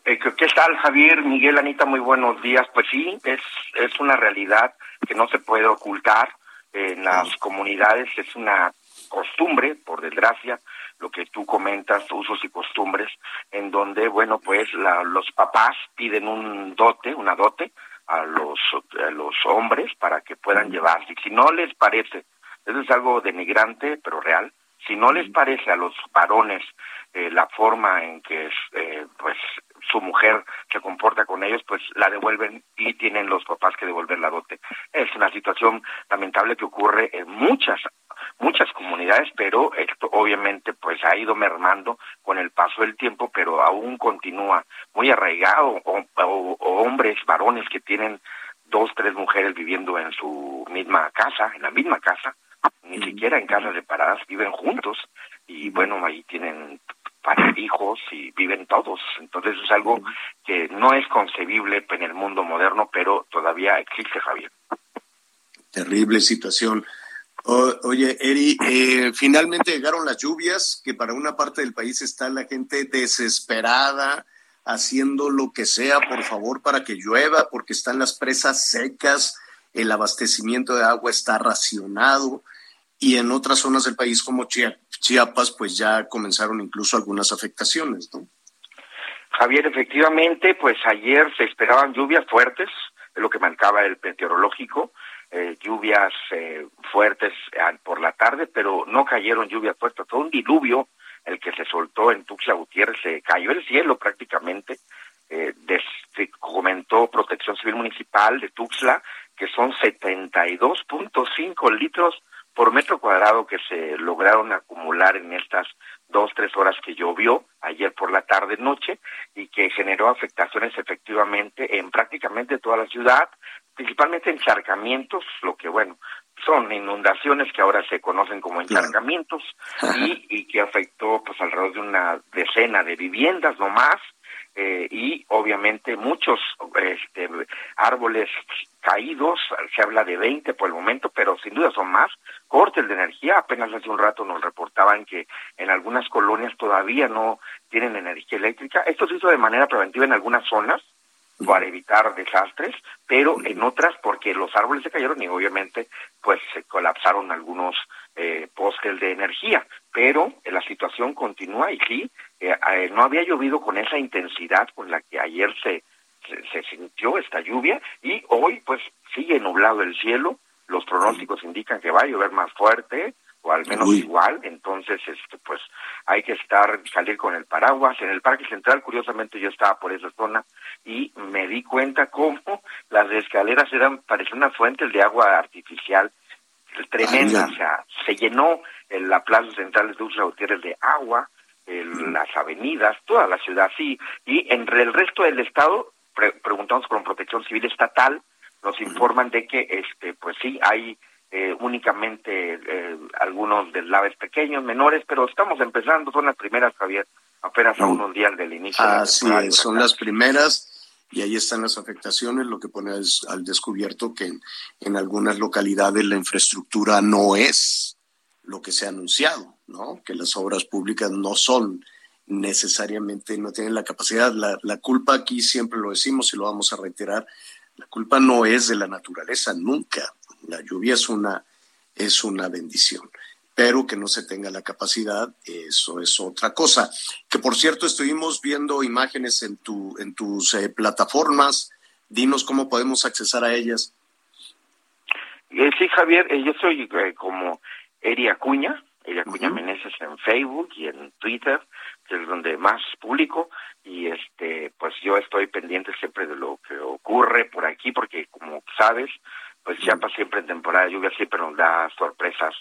Eh, ¿Qué tal, Javier? Miguel, Anita, muy buenos días. Pues sí, es, es una realidad que no se puede ocultar en las comunidades, es una costumbre, por desgracia, lo que tú comentas, usos y costumbres, en donde, bueno, pues los papás piden un dote, una dote a los, a los hombres para que puedan llevarse. Si no les parece, eso es algo denigrante, pero real, si no les parece a los varones eh, la forma en que eh, pues su mujer se comporta con ellos, pues la devuelven y tienen los papás que devolver la dote. Es una situación lamentable que ocurre en muchas muchas comunidades, pero esto obviamente pues ha ido mermando con el paso del tiempo, pero aún continúa muy arraigado o, hombres, varones que tienen dos, tres mujeres viviendo en su misma casa, en la misma casa, ni siquiera en casas separadas, viven juntos y bueno, ahí tienen hijos y viven todos. Entonces es algo que no es concebible en el mundo moderno, pero todavía existe, Javier. Terrible situación oye, Eri, eh, finalmente llegaron las lluvias, que para una parte del país está la gente desesperada, haciendo lo que sea, por favor, para que llueva, porque están las presas secas, el abastecimiento de agua está racionado, y en otras zonas del país como Chiapas, pues ya comenzaron incluso algunas afectaciones, ¿no? Javier, efectivamente, pues ayer se esperaban lluvias fuertes, es lo que marcaba el meteorológico, eh, lluvias eh, fuertes por la tarde, pero no cayeron lluvias fuertes, fue un diluvio el que se soltó en Tuxtla Gutiérrez, se cayó el cielo prácticamente, eh, comentó Protección Civil Municipal de Tuxtla que son 72.5 litros por metro cuadrado que se lograron acumular en estas dos, tres horas que llovió ayer por la tarde noche y que generó afectaciones efectivamente en prácticamente toda la ciudad, principalmente encharcamientos, lo que bueno, son inundaciones que ahora se conocen como encharcamientos y, y que afectó pues alrededor de una decena de viviendas no más eh, y obviamente muchos este, árboles caídos, se habla de 20 por el momento, pero sin duda son más, cortes de energía, apenas hace un rato nos reportaban que en algunas colonias todavía no tienen energía eléctrica, esto se hizo de manera preventiva en algunas zonas, para evitar desastres, pero en otras porque los árboles se cayeron y obviamente pues se colapsaron algunos eh, postes de energía, pero la situación continúa y sí, eh, eh, no había llovido con esa intensidad con la que ayer se, se, sintió esta lluvia y hoy pues sigue nublado el cielo, los pronósticos indican que va a llover más fuerte, o al menos igual, entonces este pues hay que estar salir con el paraguas. En el Parque Central, curiosamente yo estaba por esa zona y me di cuenta cómo las escaleras eran parecía una fuente de agua artificial tremenda, o sea, se llenó en la plaza central de Dulce Gutiérrez de agua las avenidas, toda la ciudad, sí, y en el resto del estado, preguntamos con Protección Civil Estatal, nos informan de que, este, pues sí, hay eh, únicamente eh, algunos deslaves pequeños, menores, pero estamos empezando, son las primeras, Javier, apenas a unos días del inicio. Así es, son las primeras y ahí están las afectaciones, lo que pone al descubierto que en, algunas localidades la infraestructura no es lo que se ha anunciado, ¿no? Que las obras públicas no son necesariamente, no tienen la capacidad. La, la culpa aquí siempre lo decimos y lo vamos a reiterar, la culpa no es de la naturaleza, nunca. La lluvia es una, es una bendición, pero que no se tenga la capacidad, eso es otra cosa. Que por cierto, estuvimos viendo imágenes en, tu, en tus eh, plataformas. Dinos cómo podemos accesar a ellas. Eh, sí, Javier, eh, yo soy como Eri Acuña, Eri Acuña Meneses en Facebook y en Twitter, que es donde más publico y este pues yo estoy pendiente siempre de lo que ocurre por aquí porque como sabes pues Chiapas siempre en temporada de lluvia siempre nos da sorpresas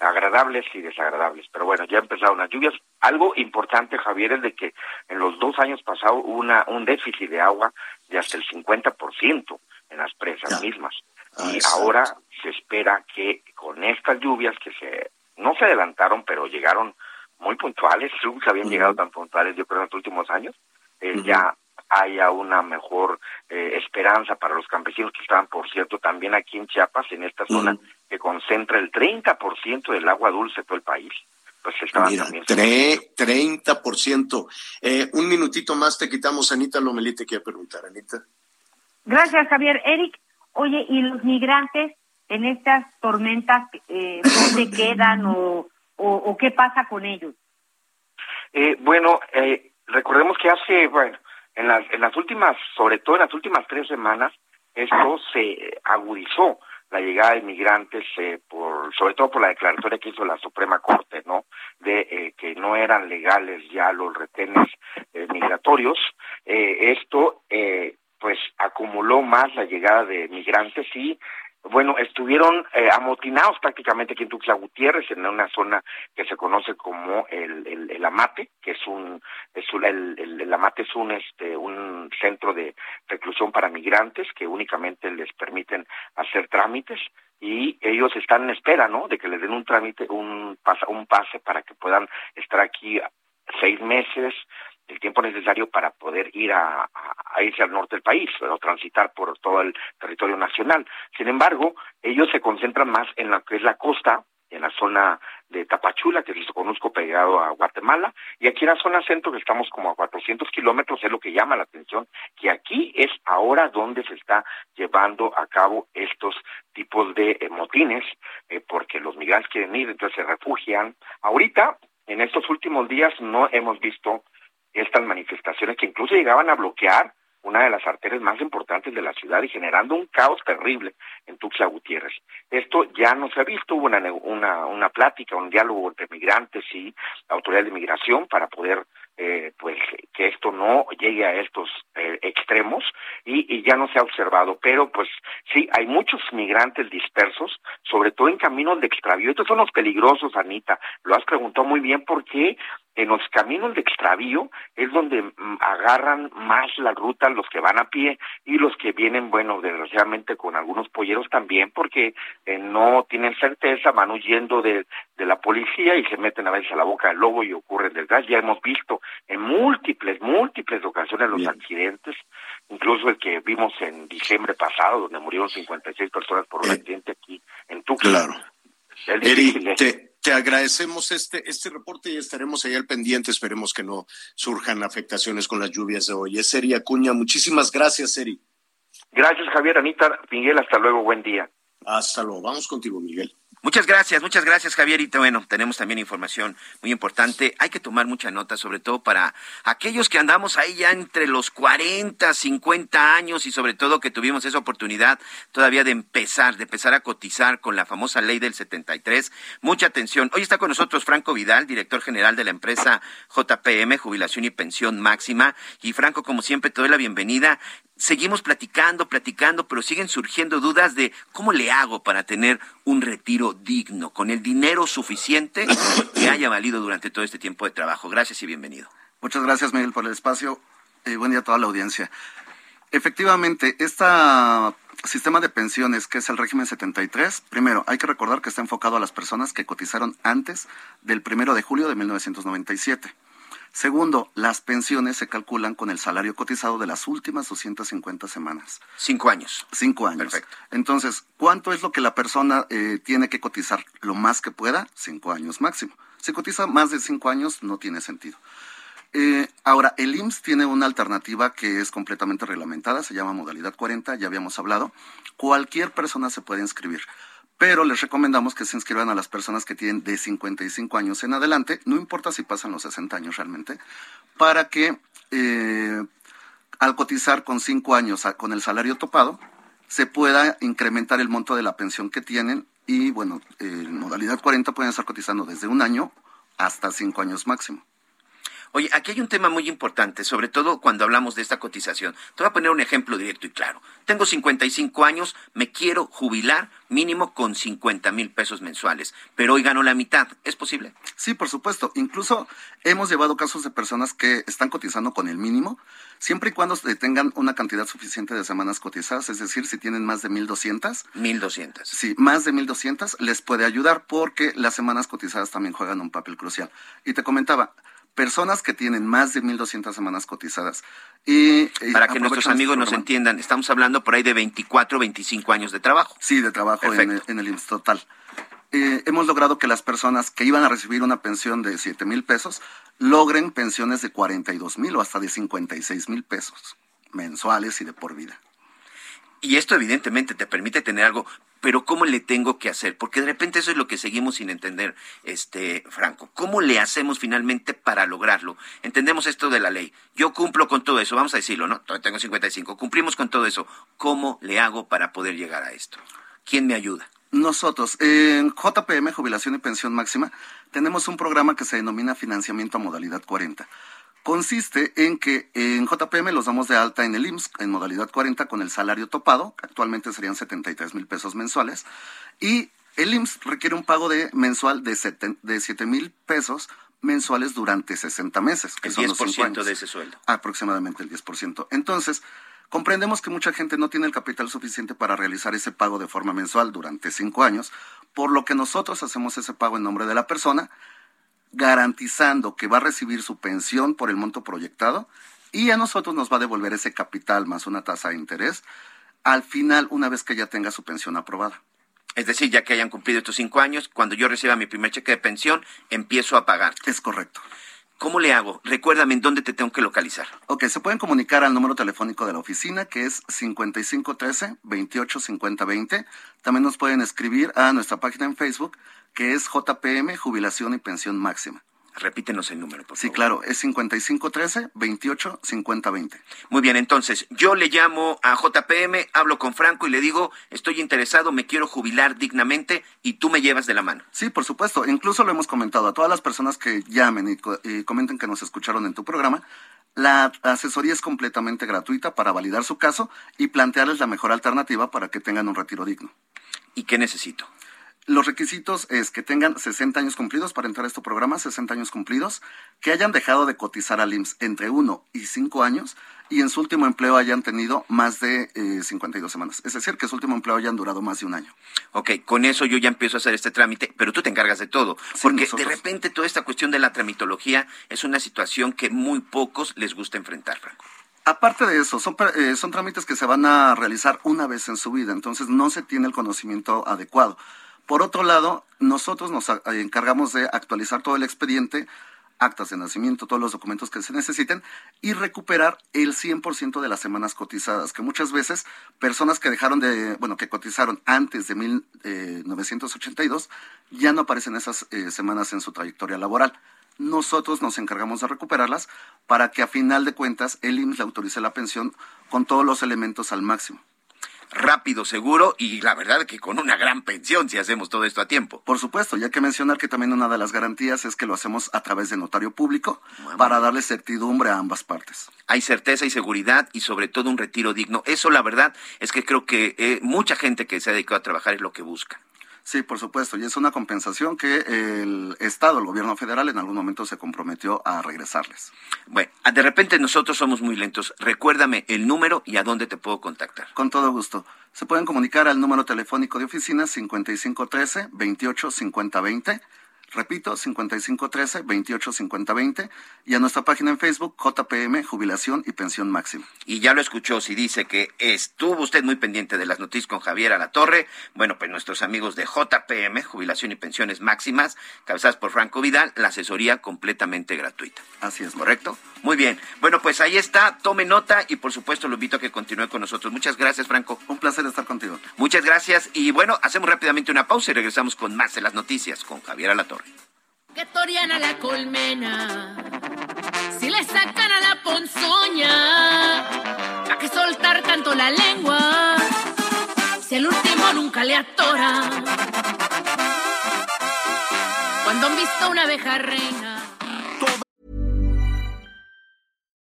agradables y desagradables. Pero bueno, ya empezaron las lluvias. Algo importante, Javier, es de que en los dos años pasados hubo una, un déficit de agua de hasta el 50% en las presas mismas. Ah, y ahora se espera que con estas lluvias que se no se adelantaron, pero llegaron muy puntuales, nunca habían llegado tan puntuales, yo creo, en los últimos años, eh, ya haya una mejor eh, esperanza para los campesinos que estaban, por cierto, también aquí en Chiapas, en esta zona que concentra el 30% del agua dulce de todo el país. Pues estaban Mira, también. 30%. Eh, un minutito más te quitamos, Anita Lomelí, te quiero preguntar, Anita. Gracias, Javier. Eric, oye, ¿y los migrantes en estas tormentas, eh, dónde quedan o, o, qué pasa con ellos? Eh, bueno, eh, recordemos que hace, bueno, en las, en las últimas, sobre todo en las últimas tres semanas, esto se agudizó la llegada de migrantes, eh, por, sobre todo por la declaratoria que hizo la Suprema Corte, ¿no? De eh, que no eran legales ya los retenes eh, migratorios. esto, pues, acumuló más la llegada de migrantes y bueno, estuvieron eh, amotinados prácticamente aquí en Tuxtla Gutiérrez, en una zona que se conoce como el, el, el Amate, que es un, es un el, el, Amate es un, este, un centro de reclusión para migrantes que únicamente les permiten hacer trámites y ellos están en espera, ¿no? De que les den un trámite, un, un pase para que puedan estar aquí seis meses, el tiempo necesario para poder ir a, irse al norte del país o transitar por todo el territorio nacional. Sin embargo, ellos se concentran más en lo que es la costa, en la zona de Tapachula, que se conozco pegado a Guatemala, y aquí en la zona centro, que estamos como a 400 kilómetros, es lo que llama la atención, que aquí es ahora donde se está llevando a cabo estos tipos de eh, motines, eh, porque los migrantes quieren ir, entonces se refugian. Ahorita, en estos últimos días, no hemos visto estas manifestaciones que incluso llegaban a bloquear una de las arterias más importantes de la ciudad y generando un caos terrible en Tuxtla Gutiérrez. Esto ya no se ha visto, hubo una, una, una plática, un diálogo entre migrantes y autoridades de migración para poder eh, pues que esto no llegue a estos eh, extremos y, y, ya no se ha observado. Pero pues sí hay muchos migrantes dispersos sobre todo en caminos de extravío. Estos son los peligrosos Anita. Lo has preguntado muy bien porque en los caminos de extravío es donde mm, agarran más la ruta los que van a pie y los que vienen, bueno, desgraciadamente con algunos polleros también, porque eh, no tienen certeza, van huyendo de, de la policía y se meten a veces a la boca del lobo y ocurren desgracias. Ya hemos visto en múltiples, múltiples ocasiones los accidentes, incluso el que vimos en diciembre pasado, donde murieron 56 personas por un eh, accidente aquí en Tucumán. Claro. Es te agradecemos este, este reporte y estaremos ahí al pendiente. Esperemos que no surjan afectaciones con las lluvias de hoy. Es Eri Acuña. Muchísimas gracias, Eri. Gracias, Javier, Anita, Miguel. Hasta luego. Buen día. Hasta luego. Vamos contigo, Miguel. Muchas gracias, muchas gracias Javier. Y bueno, tenemos también información muy importante. Hay que tomar mucha nota, sobre todo para aquellos que andamos ahí ya entre los 40, 50 años y sobre todo que tuvimos esa oportunidad todavía de empezar, de empezar a cotizar con la famosa ley del 73. Mucha atención. Hoy está con nosotros Franco Vidal, director general de la empresa JPM, Jubilación y Pensión Máxima. Y Franco, como siempre, te doy la bienvenida seguimos platicando, platicando, pero siguen surgiendo dudas de cómo le hago para tener un retiro digno, con el dinero suficiente que haya valido durante todo este tiempo de trabajo. Gracias y bienvenido. Muchas gracias, Miguel, por el espacio. y buen día a toda la audiencia. Efectivamente, este sistema de pensiones, que es el régimen 73, primero, hay que recordar que está enfocado a las personas que cotizaron antes del primero de julio de 1997. Segundo, las pensiones se calculan con el salario cotizado de las últimas 250 semanas. Cinco años. Cinco años. Perfecto. Entonces, ¿cuánto es lo que la persona eh, tiene que cotizar? Lo más que pueda, cinco años máximo. Si cotiza más de cinco años, no tiene sentido. Eh, ahora, el IMSS tiene una alternativa que es completamente reglamentada, se llama modalidad 40, ya habíamos hablado. Cualquier persona se puede inscribir pero les recomendamos que se inscriban a las personas que tienen de 55 años en adelante, no importa si pasan los 60 años realmente, para que eh, al cotizar con 5 años con el salario topado, se pueda incrementar el monto de la pensión que tienen y bueno, en modalidad 40 pueden estar cotizando desde un año hasta 5 años máximo. Oye, aquí hay un tema muy importante, sobre todo cuando hablamos de esta cotización. Te voy a poner un ejemplo directo y claro. Tengo 55 años, me quiero jubilar mínimo con 50 mil pesos mensuales, pero hoy gano la mitad. ¿Es posible? Sí, por supuesto. Incluso hemos llevado casos de personas que están cotizando con el mínimo, siempre y cuando tengan una cantidad suficiente de semanas cotizadas, es decir, si tienen más de 1.200. 1.200. Sí, más de 1.200 les puede ayudar porque las semanas cotizadas también juegan un papel crucial. Y te comentaba, personas que tienen más de 1.200 semanas cotizadas. Y, Para que nuestros amigos nos entiendan, estamos hablando por ahí de 24, 25 años de trabajo. Sí, de trabajo en el, en el, IMSS total. Eh, hemos logrado que las personas que iban a recibir una pensión de 7 mil pesos logren pensiones de 42 mil o hasta de 56 mil pesos mensuales y de por vida. Y esto evidentemente te permite tener algo, pero ¿cómo le tengo que hacer? Porque de repente eso es lo que seguimos sin entender, este Franco. ¿Cómo le hacemos finalmente para lograrlo? Entendemos esto de la ley. Yo cumplo con todo eso, vamos a decirlo, ¿no? Tengo 55, cumplimos con todo eso. ¿Cómo le hago para poder llegar a esto? ¿Quién me ayuda? Nosotros, en JPM, Jubilación y Pensión Máxima, tenemos un programa que se denomina Financiamiento a Modalidad 40 consiste en que en JPM los damos de alta en el IMSS en modalidad 40 con el salario topado, actualmente serían 73 mil pesos mensuales, y el IMSS requiere un pago de mensual de, de 7 mil pesos mensuales durante 60 meses. Que el 10% de ese sueldo. Aproximadamente el 10%. Entonces, comprendemos que mucha gente no tiene el capital suficiente para realizar ese pago de forma mensual durante cinco años, por lo que nosotros hacemos ese pago en nombre de la persona garantizando que va a recibir su pensión por el monto proyectado y a nosotros nos va a devolver ese capital más una tasa de interés al final una vez que ya tenga su pensión aprobada. Es decir, ya que hayan cumplido estos cinco años, cuando yo reciba mi primer cheque de pensión, empiezo a pagar. Es correcto. ¿Cómo le hago? Recuérdame en dónde te tengo que localizar. Ok, se pueden comunicar al número telefónico de la oficina que es 5513-285020. También nos pueden escribir a nuestra página en Facebook que es JPM, Jubilación y Pensión Máxima. Repítenos el número, por sí, claro, es 5513-285020. Muy bien, entonces, yo le llamo a JPM, hablo con Franco y le digo, estoy interesado, me quiero jubilar dignamente y tú me llevas de la mano. Sí, por supuesto. Incluso lo hemos comentado a todas las personas que llamen y, y comenten que nos escucharon en tu programa. La asesoría es completamente gratuita para validar su caso y plantearles la mejor alternativa para que tengan un retiro digno. ¿Y qué necesito? Los requisitos es que tengan 60 años cumplidos para entrar a este programa, 60 años cumplidos, que hayan dejado de cotizar al IMSS entre 1 y 5 años y en su último empleo hayan tenido más de eh, 52 semanas. Es decir, que su último empleo hayan durado más de un año. Ok, con eso yo ya empiezo a hacer este trámite, pero tú te encargas de todo. porque de repente toda esta cuestión de la tramitología es una situación que muy pocos les gusta enfrentar, Franco. Aparte de eso, son, eh, son trámites que se van a realizar una vez en su vida, entonces no se tiene el conocimiento adecuado. Por otro lado, nosotros nos eh, encargamos de actualizar todo el expediente, actas de nacimiento, todos los documentos que se necesiten y recuperar el 100% de las semanas cotizadas, que muchas veces personas que dejaron de, bueno, que cotizaron antes de 1982 eh, ya no aparecen esas eh, semanas en su trayectoria laboral. Nosotros nos encargamos de recuperarlas para que a final de cuentas el IMSS le autorice la pensión con todos los elementos al máximo. Rápido, seguro y la verdad que con una gran pensión si hacemos todo esto a tiempo. Por supuesto, ya que mencionar que también una de las garantías es que lo hacemos a través de notario público para darle certidumbre a ambas partes. Hay certeza y seguridad y sobre todo un retiro digno. Eso la verdad es que creo que eh, mucha gente que se ha dedicado a trabajar es lo que busca. Sí, por supuesto, y es una compensación que el Estado, el gobierno federal, en algún momento se comprometió a regresarles. Bueno, ah, de repente nosotros somos muy lentos. Recuérdame el número y a dónde te puedo contactar. Con todo gusto. Se pueden comunicar al número telefónico de oficina 5513 285020 Repito, 5513-285020 y a nuestra página en Facebook, JPM, Jubilación y Pensión Máxima. Y ya lo escuchó, si dice que estuvo usted muy pendiente de las noticias con Javier Alatorre, bueno, pues nuestros amigos de JPM, Jubilación y Pensiones Máximas, cabezadas por Franco Vidal, la asesoría completamente gratuita. Así es. ¿Correcto? Muy bien. Bueno, pues ahí está, tome nota y por supuesto lo invito a que continúe con nosotros. Muchas gracias, Franco. Un placer estar contigo. Muchas gracias y bueno, hacemos rápidamente una pausa y regresamos con más de las noticias con Javier Alatorre. Que Toriana la colmena, si le sacan a la ponzoña, ¿a qué soltar tanto la lengua? Si el último nunca le atora. Cuando han visto una abeja reina.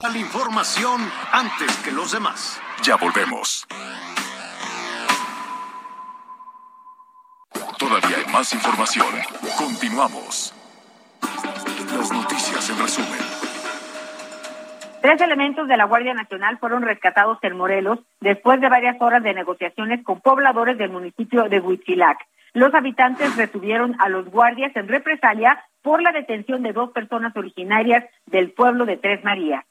La información antes que los demás. Ya volvemos. Todavía hay más información. Continuamos. Las noticias en resumen. Tres elementos de la Guardia Nacional fueron rescatados en Morelos después de varias horas de negociaciones con pobladores del municipio de Huitzilac. Los habitantes retuvieron a los guardias en represalia por la detención de dos personas originarias del pueblo de Tres Marías.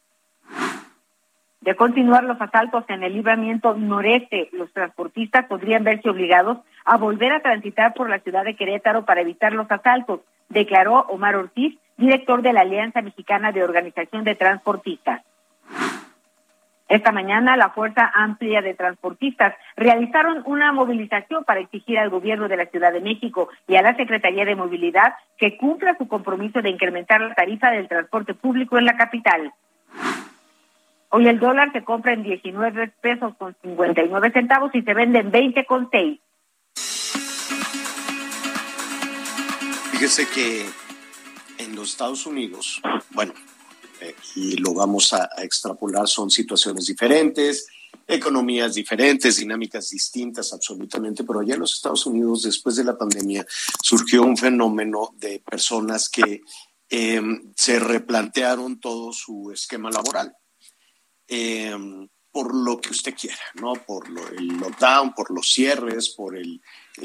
De continuar los asaltos en el libramiento noreste, los transportistas podrían verse obligados a volver a transitar por la ciudad de Querétaro para evitar los asaltos, declaró Omar Ortiz, director de la Alianza Mexicana de Organización de Transportistas. Esta mañana, la Fuerza Amplia de Transportistas realizaron una movilización para exigir al gobierno de la Ciudad de México y a la Secretaría de Movilidad que cumpla su compromiso de incrementar la tarifa del transporte público en la capital. Hoy el dólar se compra en 19 pesos con 59 centavos y se vende en 20 con 6. Fíjese que en los Estados Unidos, bueno, eh, y lo vamos a, extrapolar, son situaciones diferentes, economías diferentes, dinámicas distintas absolutamente, pero allá en los Estados Unidos, después de la pandemia, surgió un fenómeno de personas que eh, se replantearon todo su esquema laboral. Eh, por lo que usted quiera, ¿no? Por lo, el lockdown, por los cierres, por el,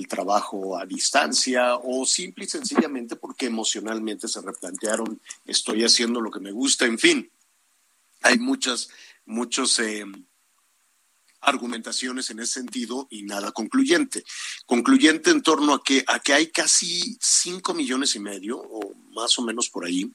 trabajo a distancia o simple y sencillamente porque emocionalmente se replantearon, estoy haciendo lo que me gusta, en fin. Hay muchas, muchos eh, argumentaciones en ese sentido y nada concluyente. Concluyente en torno a que, a que hay casi cinco millones y medio, o más o menos por ahí,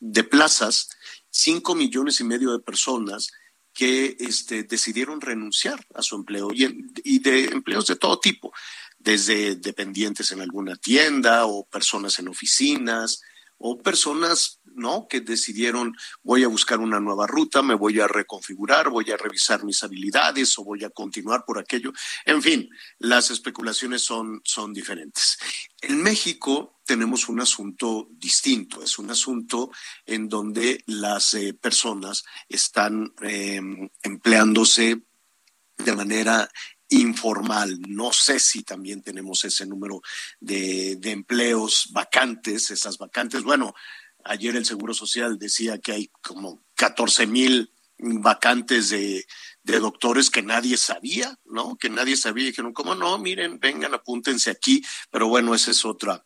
de plazas, cinco millones y medio de personas que este, decidieron renunciar a su empleo. Y, y de empleos de todo tipo, desde dependientes en alguna tienda o personas en oficinas o personas no que decidieron voy a buscar una nueva ruta, me voy a reconfigurar, voy a revisar mis habilidades o voy a continuar por aquello. En fin, las especulaciones son, son diferentes. En México tenemos un asunto distinto, es un asunto en donde las eh, personas están eh, empleándose de manera informal. No sé si también tenemos ese número de, de empleos vacantes, esas vacantes. Bueno, ayer el Seguro Social decía que hay como 14 mil vacantes de, de doctores que nadie sabía, ¿no? Que nadie sabía. Y dijeron, ¿cómo no? Miren, vengan, apúntense aquí. Pero bueno, esa es otra,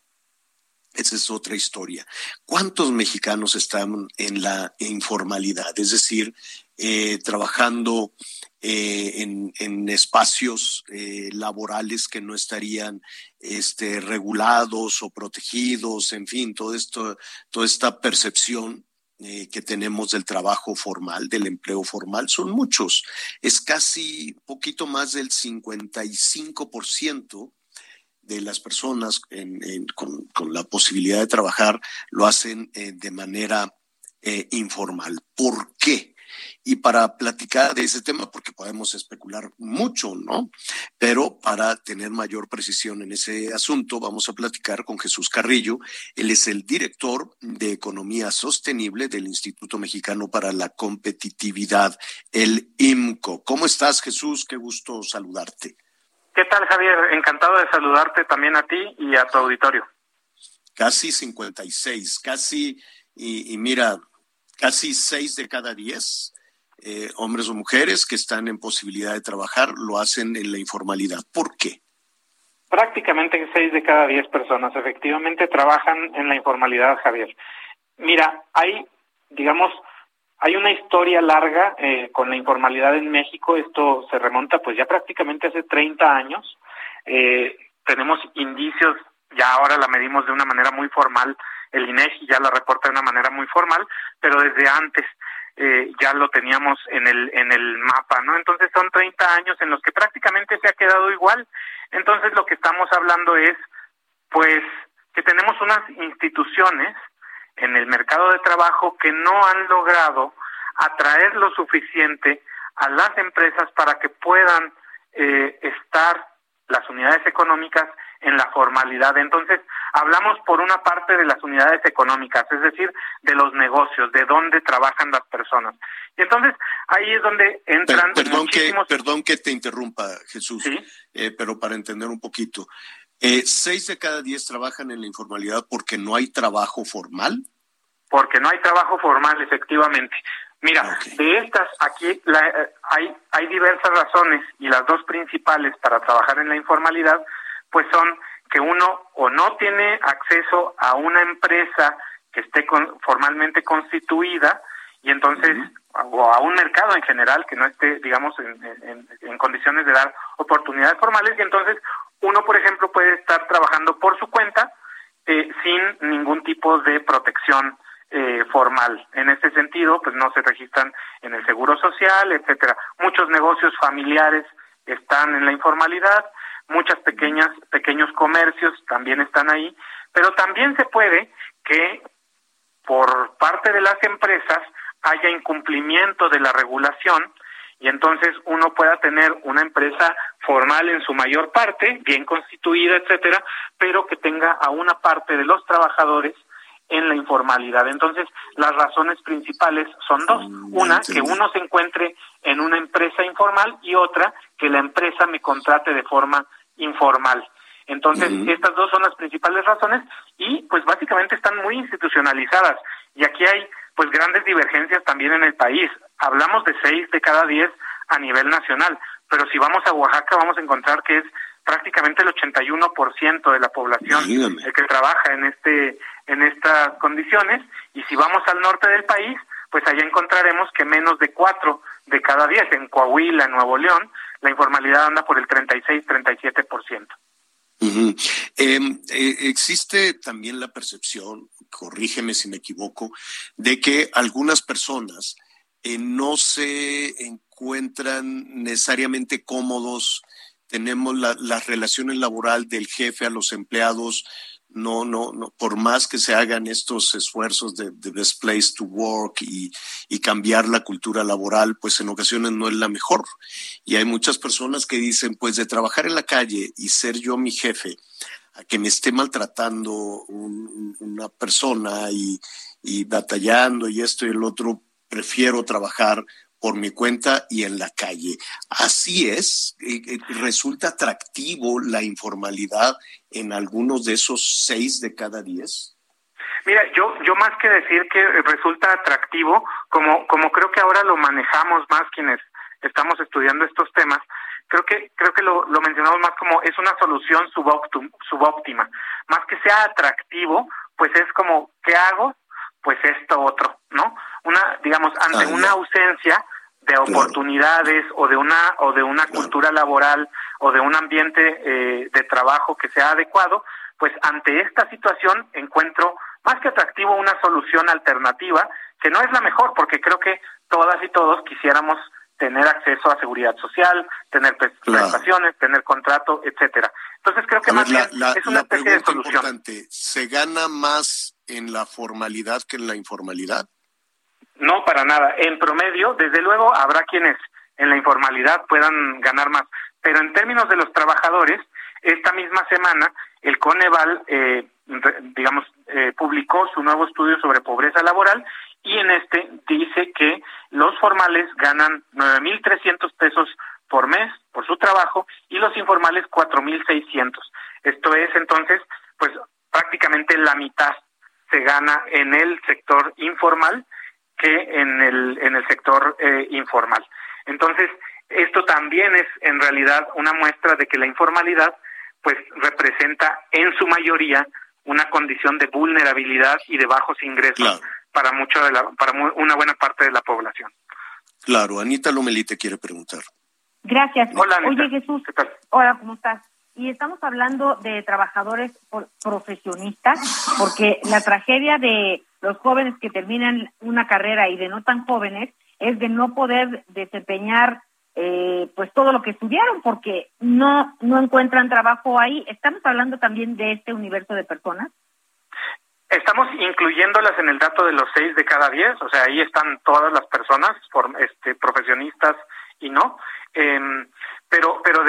esa es otra historia. ¿Cuántos mexicanos están en la informalidad? Es decir, eh, trabajando eh, en, espacios eh, laborales que no estarían este, regulados o protegidos, en fin, todo esto, toda esta percepción que tenemos del trabajo formal, del empleo formal, son muchos. Es casi poquito más del 55% de las personas con, la posibilidad de trabajar lo hacen de manera informal. ¿Por qué? Y para platicar de ese tema, porque podemos especular mucho, ¿no? Pero para tener mayor precisión en ese asunto, vamos a platicar con Jesús Carrillo. Él es el director de Economía Sostenible del Instituto Mexicano para la Competitividad, el IMCO. ¿Cómo estás, Jesús? Qué gusto saludarte. ¿Qué tal, Javier? Encantado de saludarte también a ti y a tu auditorio. Casi 56, casi, y, y mira, casi seis de cada diez eh, hombres o mujeres que están en posibilidad de trabajar lo hacen en la informalidad. ¿Por qué? Prácticamente seis de cada diez personas efectivamente trabajan en la informalidad, Javier. Mira, hay, digamos, hay una historia larga eh, con la informalidad en México. Esto se remonta pues ya prácticamente hace 30 años. Eh, tenemos indicios, ya ahora la medimos de una manera muy formal el INEGI ya la reporta de una manera muy formal, pero desde antes eh, ya lo teníamos en el en el mapa, ¿no? Entonces son 30 años en los que prácticamente se ha quedado igual. Entonces lo que estamos hablando es pues que tenemos unas instituciones en el mercado de trabajo que no han logrado atraer lo suficiente a las empresas para que puedan eh, estar las unidades económicas en la formalidad. Entonces, hablamos por una parte de las unidades económicas, es decir, de los negocios, de dónde trabajan las personas. Y entonces, ahí es donde entran perdón que Perdón que te interrumpa, Jesús, eh, pero para entender un poquito. Eh, ¿Seis de cada diez trabajan en la informalidad porque no hay trabajo formal? Porque no hay trabajo formal, efectivamente. Mira, de estas, aquí la, eh, hay, hay diversas razones y las dos principales para trabajar en la informalidad pues son que uno o no tiene acceso a una empresa que esté formalmente constituida y entonces o a un mercado en general que no esté digamos en, en, condiciones de dar oportunidades formales y entonces uno por ejemplo puede estar trabajando por su cuenta eh, sin ningún tipo de protección eh, formal. En este sentido, pues no se registran en el seguro social, etcétera. Muchos negocios familiares están en la informalidad, muchas pequeñas, pequeños comercios también están ahí, pero también se puede que por parte de las empresas haya incumplimiento de la regulación y entonces uno pueda tener una empresa formal en su mayor parte, bien constituida, etcétera, pero que tenga a una parte de los trabajadores en la informalidad. Entonces, las razones principales son dos. Una, que uno se encuentre en una empresa informal y otra, que la empresa me contrate de forma informal. Entonces, estas dos son las principales razones y pues básicamente están muy institucionalizadas. Y aquí hay pues grandes divergencias también en el país. Hablamos de seis de cada diez a nivel nacional, pero si vamos a Oaxaca vamos a encontrar que es prácticamente el 81% de la población el que trabaja en este en estas condiciones y si vamos al norte del país, pues allá encontraremos que menos de cuatro de cada diez en Coahuila, en Nuevo León, la informalidad anda por el 36-37%. Em, eh, existe también la percepción, corrígeme si me equivoco, de que algunas personas eh, no se encuentran necesariamente cómodos. Tenemos la, las relaciones laboral del jefe a los empleados no, no, no, por más que se hagan estos esfuerzos de, de best place to work y, y, cambiar la cultura laboral, pues en ocasiones no es la mejor. Y hay muchas personas que dicen, pues de trabajar en la calle y ser yo mi jefe, a que me esté maltratando una persona y, y batallando y esto y el otro, prefiero trabajar por mi cuenta y en la calle. Así es, eh, eh, resulta atractivo la informalidad en algunos de esos seis de cada diez. Mira, yo, yo más que decir que resulta atractivo, como, como creo que ahora lo manejamos más quienes estamos estudiando estos temas, creo que creo que lo, lo mencionamos más como es una solución subóptima. Más que sea atractivo, pues es como, ¿qué hago? Pues esto otro, ¿no? Una, digamos, ante una ausencia, de oportunidades o de una o de una cultura laboral o de un ambiente eh, de trabajo que sea adecuado, pues ante esta situación encuentro más que atractivo una solución alternativa que no es la mejor porque creo que todas y todos quisiéramos tener acceso a seguridad social, tener prestaciones, tener contrato, etcétera. Entonces creo que más bien es una especie de solución. Importante, ¿Se gana más en la formalidad que en la informalidad? No, para nada. En promedio, desde luego, habrá quienes en la informalidad puedan ganar más. Pero en términos de los trabajadores, esta misma semana el Coneval, eh, digamos, eh, publicó su nuevo estudio sobre pobreza laboral y en este dice que los formales ganan 9.300 pesos por mes por su trabajo y los informales 4.600. Esto es entonces, pues prácticamente la mitad se gana en el sector informal que en el en el sector eh, informal. Entonces, esto también es en realidad una muestra de que la informalidad pues representa en su mayoría una condición de vulnerabilidad y de bajos ingresos para mucho de la, para una buena parte de la población. Claro, Anita Lomelí te quiere preguntar. Gracias. Hola, Oye, Jesús. Hola, ¿cómo estás? Y estamos hablando de trabajadores profesionistas, porque la tragedia de los jóvenes que terminan una carrera y de no tan jóvenes es de no poder desempeñar eh, pues todo lo que estudiaron porque no no encuentran trabajo ahí. Estamos hablando también de este universo de personas. Estamos incluyéndolas en el dato de los seis de cada diez, o sea, ahí están todas las personas, este, profesionistas y no. Em, pero pero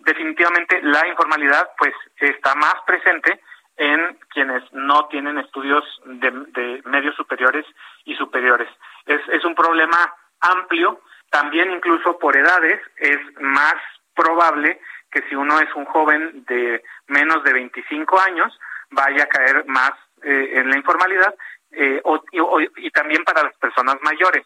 definitivamente la informalidad pues está más presente en quienes no tienen estudios de, medios superiores y superiores. Es, es un problema amplio, también incluso por edades es más probable que si uno es un joven de menos de 25 años vaya a caer más eh, en la informalidad eh, y, también para las personas mayores.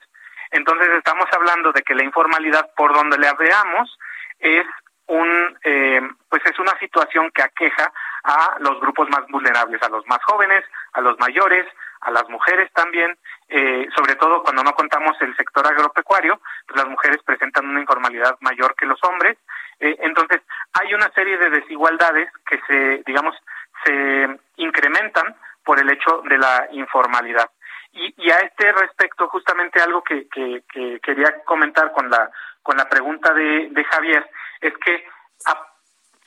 Entonces estamos hablando de que la informalidad, por donde le veamos, es un eh, pues es una situación que aqueja a los grupos más vulnerables, a los más jóvenes, a los mayores, a las mujeres también, sobre todo cuando no contamos el sector agropecuario, pues las mujeres presentan una informalidad mayor que los hombres. entonces hay una serie de desigualdades que se digamos se incrementan por el hecho de la informalidad. Y, y a este respecto, justamente algo que, que, quería comentar con la, con la pregunta de, de Javier, es que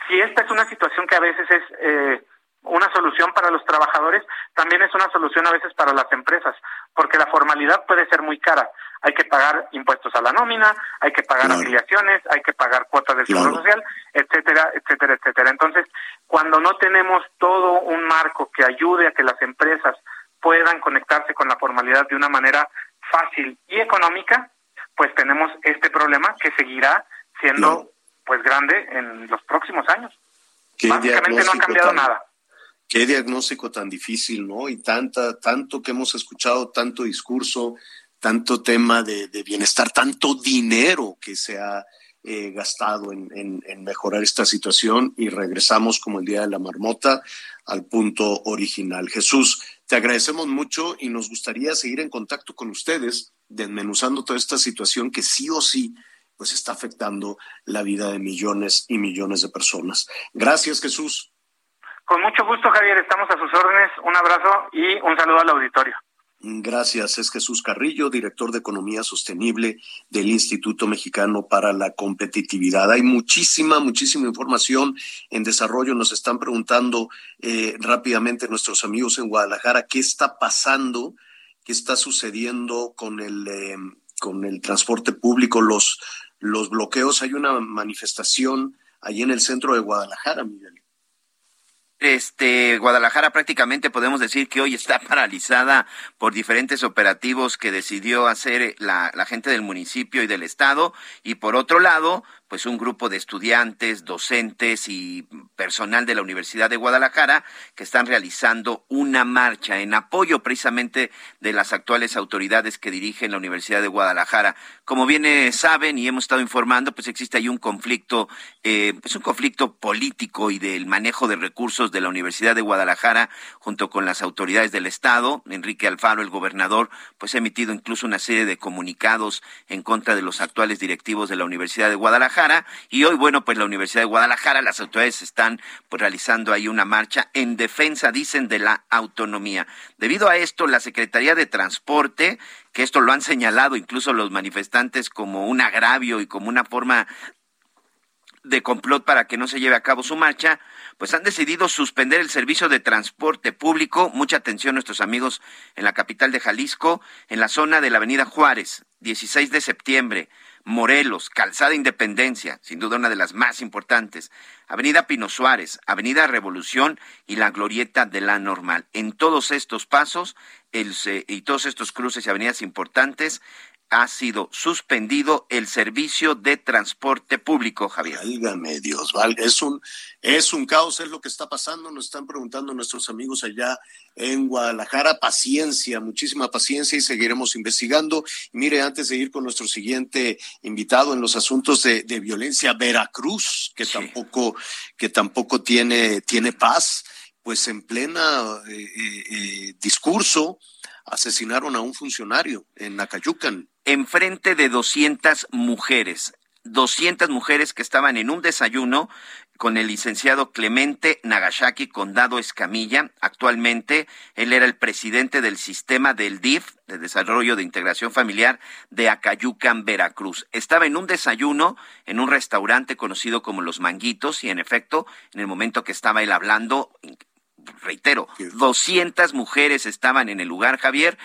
si esta es una situación que a veces es eh, una solución para los trabajadores, también es una solución a veces para las empresas, porque la formalidad puede ser muy cara. Hay que pagar impuestos a la nómina, hay que pagar afiliaciones, hay que pagar cuotas del seguro social, etcétera, etcétera, etcétera. Entonces, cuando no tenemos todo un marco que ayude a que las empresas puedan conectarse con la formalidad de una manera fácil y económica, pues tenemos este problema que seguirá siendo pues grande en los próximos años. Básicamente no ha cambiado nada qué diagnóstico tan difícil, ¿no? Y tanta, tanto que hemos escuchado, tanto discurso, tanto tema de, bienestar, tanto dinero que se ha eh, gastado en, en, mejorar esta situación y regresamos como el día de la marmota al punto original. Jesús, te agradecemos mucho y nos gustaría seguir en contacto con ustedes, desmenuzando toda esta situación que sí o sí pues está afectando la vida de millones y millones de personas. Gracias, Jesús. Con mucho gusto, Javier. Estamos a sus órdenes. Un abrazo y un saludo al auditorio. Gracias. Es Jesús Carrillo, director de Economía Sostenible del Instituto Mexicano para la Competitividad. Hay muchísima, muchísima información en desarrollo. Nos están preguntando eh, rápidamente nuestros amigos en Guadalajara qué está pasando, qué está sucediendo con el, eh, con el transporte público, los, los bloqueos. Hay una manifestación ahí en el centro de Guadalajara, Miguel este Guadalajara prácticamente podemos decir que hoy está paralizada por diferentes operativos que decidió hacer la, la, gente del municipio y del estado. Y por otro lado pues un grupo de estudiantes, docentes y personal de la Universidad de Guadalajara que están realizando una marcha en apoyo precisamente de las actuales autoridades que dirigen la Universidad de Guadalajara. Como bien saben y hemos estado informando, pues existe ahí un conflicto, eh, pues un conflicto político y del manejo de recursos de la Universidad de Guadalajara junto con las autoridades del Estado. Enrique Alfaro, el gobernador, pues ha emitido incluso una serie de comunicados en contra de los actuales directivos de la Universidad de Guadalajara y hoy, bueno, pues la Universidad de Guadalajara, las autoridades están pues realizando ahí una marcha en defensa, dicen, de la autonomía. Debido a esto, la Secretaría de Transporte que esto lo han señalado incluso los manifestantes como un agravio y como una forma de complot para que no se lleve a cabo su marcha, pues han decidido suspender el servicio de transporte público. Mucha atención nuestros amigos en la capital de Jalisco, en la zona de la Avenida Juárez, 16 de septiembre, Morelos, Calzada Independencia, sin duda una de las más importantes, Avenida Pino Suárez, Avenida Revolución y la Glorieta de la Normal. En todos estos pasos y todos estos cruces y avenidas importantes, ha sido suspendido el servicio de transporte público, Javier. Válgame Dios, valga. Es un, es un caos, es lo que está pasando. Nos están preguntando nuestros amigos allá en Guadalajara. Paciencia, muchísima paciencia y seguiremos investigando. mire, antes de ir con nuestro siguiente invitado en los asuntos de, violencia, Veracruz, que tampoco, que tampoco tiene, tiene paz, pues en plena eh, eh, eh, discurso asesinaron a un funcionario en Nacayucan enfrente de 200 mujeres. 200 mujeres que estaban en un desayuno con el licenciado Clemente Nagashaki Condado Escamilla. Actualmente él era el presidente del sistema del DIF, de Desarrollo de Integración Familiar, de Acayucan, Veracruz. Estaba en un desayuno en un restaurante conocido como Los Manguitos y en efecto, en el momento que estaba él hablando, reitero, 200 mujeres estaban en el lugar, Javier,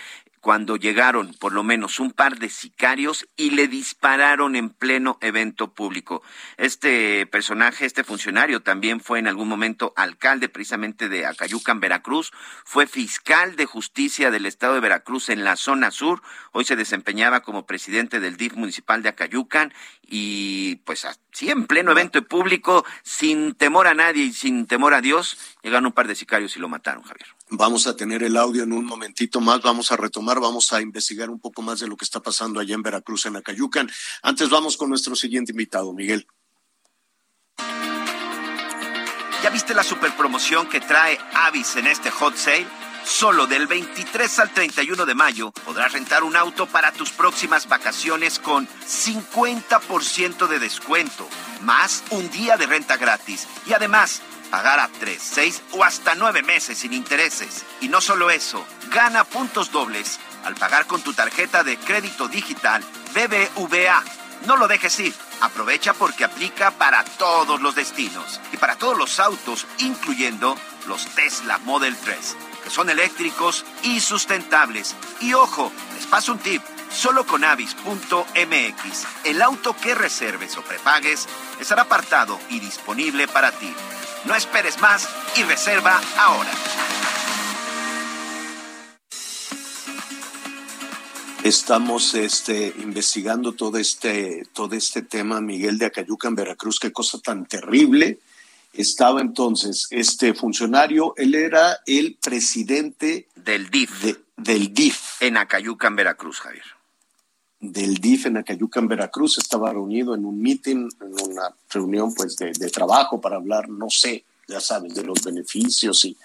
cuando llegaron por lo menos un par de sicarios y le dispararon en pleno evento público. Este personaje, este funcionario, también fue en algún momento alcalde precisamente de Acayucan, Veracruz, fue fiscal de justicia del estado de Veracruz en la zona sur, hoy se desempeñaba como presidente del DIF municipal de Acayucan y pues así en pleno evento público, sin temor a nadie y sin temor a Dios, llegaron un par de sicarios y lo mataron, Javier. Vamos a tener el audio en un momentito más, vamos a retomar, vamos a investigar un poco más de lo que está pasando allá en Veracruz, en Acayucan. Antes vamos con nuestro siguiente invitado, Miguel. ¿Ya viste la super promoción que trae Avis en este hot sale? Solo del 23 al 31 de mayo podrás rentar un auto para tus próximas vacaciones con 50% de descuento, más un día de renta gratis. Y además, pagar a 3, 6 o hasta 9 meses sin intereses. Y no solo eso, gana puntos dobles al pagar con tu tarjeta de crédito digital BBVA. No lo dejes ir. Aprovecha porque aplica para todos los destinos y para todos los autos, incluyendo los Tesla Model 3 que son eléctricos y sustentables. Y ojo, les paso un tip. Solo con avis.mx, el auto que reserves o prepagues estará apartado y disponible para ti. No esperes más y reserva ahora. Estamos este, investigando todo este, todo este tema, Miguel de Acayuca en Veracruz, qué cosa tan terrible estaba entonces este funcionario, él era el presidente del DIF. del DIF. En Acayuca, en Veracruz, Javier. Del DIF en Acayuca, en Veracruz, estaba reunido en un meeting, en una reunión pues de, de trabajo para hablar, no sé, ya sabes, de los beneficios y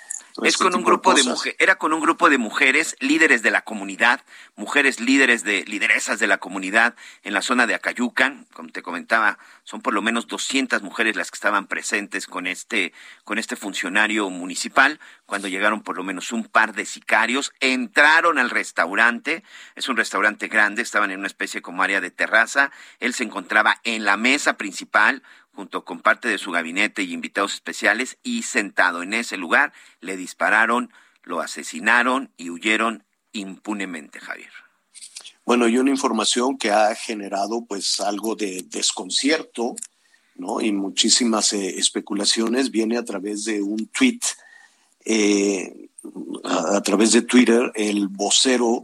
es con un grupo de, mujeres, era con un grupo de mujeres líderes de la comunidad, mujeres líderes de lideresas de la comunidad en la zona de Acayucan, como te comentaba, son por lo menos 200 mujeres las que estaban presentes con este con este funcionario municipal. Cuando llegaron por lo menos un par de sicarios, entraron al restaurante, es un restaurante grande, estaban en una especie como área de terraza, él se encontraba en la mesa principal junto con parte de su gabinete y invitados especiales, y sentado en ese lugar le dispararon, lo asesinaron y huyeron impunemente, Javier. Bueno, y una información que ha generado pues algo de desconcierto, ¿no? Y muchísimas eh, especulaciones viene a través de un tweet, eh, a, través de Twitter, el vocero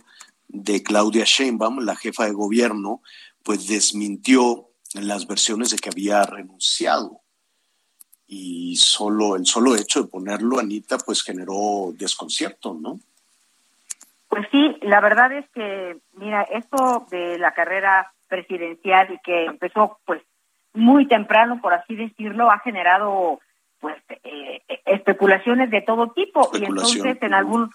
de Claudia Sheinbaum, la jefa de gobierno, pues desmintió las versiones de que había renunciado. Y solo el solo hecho de ponerlo, Anita, pues generó desconcierto, ¿no? Pues sí, la verdad es que, mira, esto de la carrera presidencial y que empezó pues muy temprano, por así decirlo, ha generado pues eh, especulaciones de todo tipo. Y entonces en algún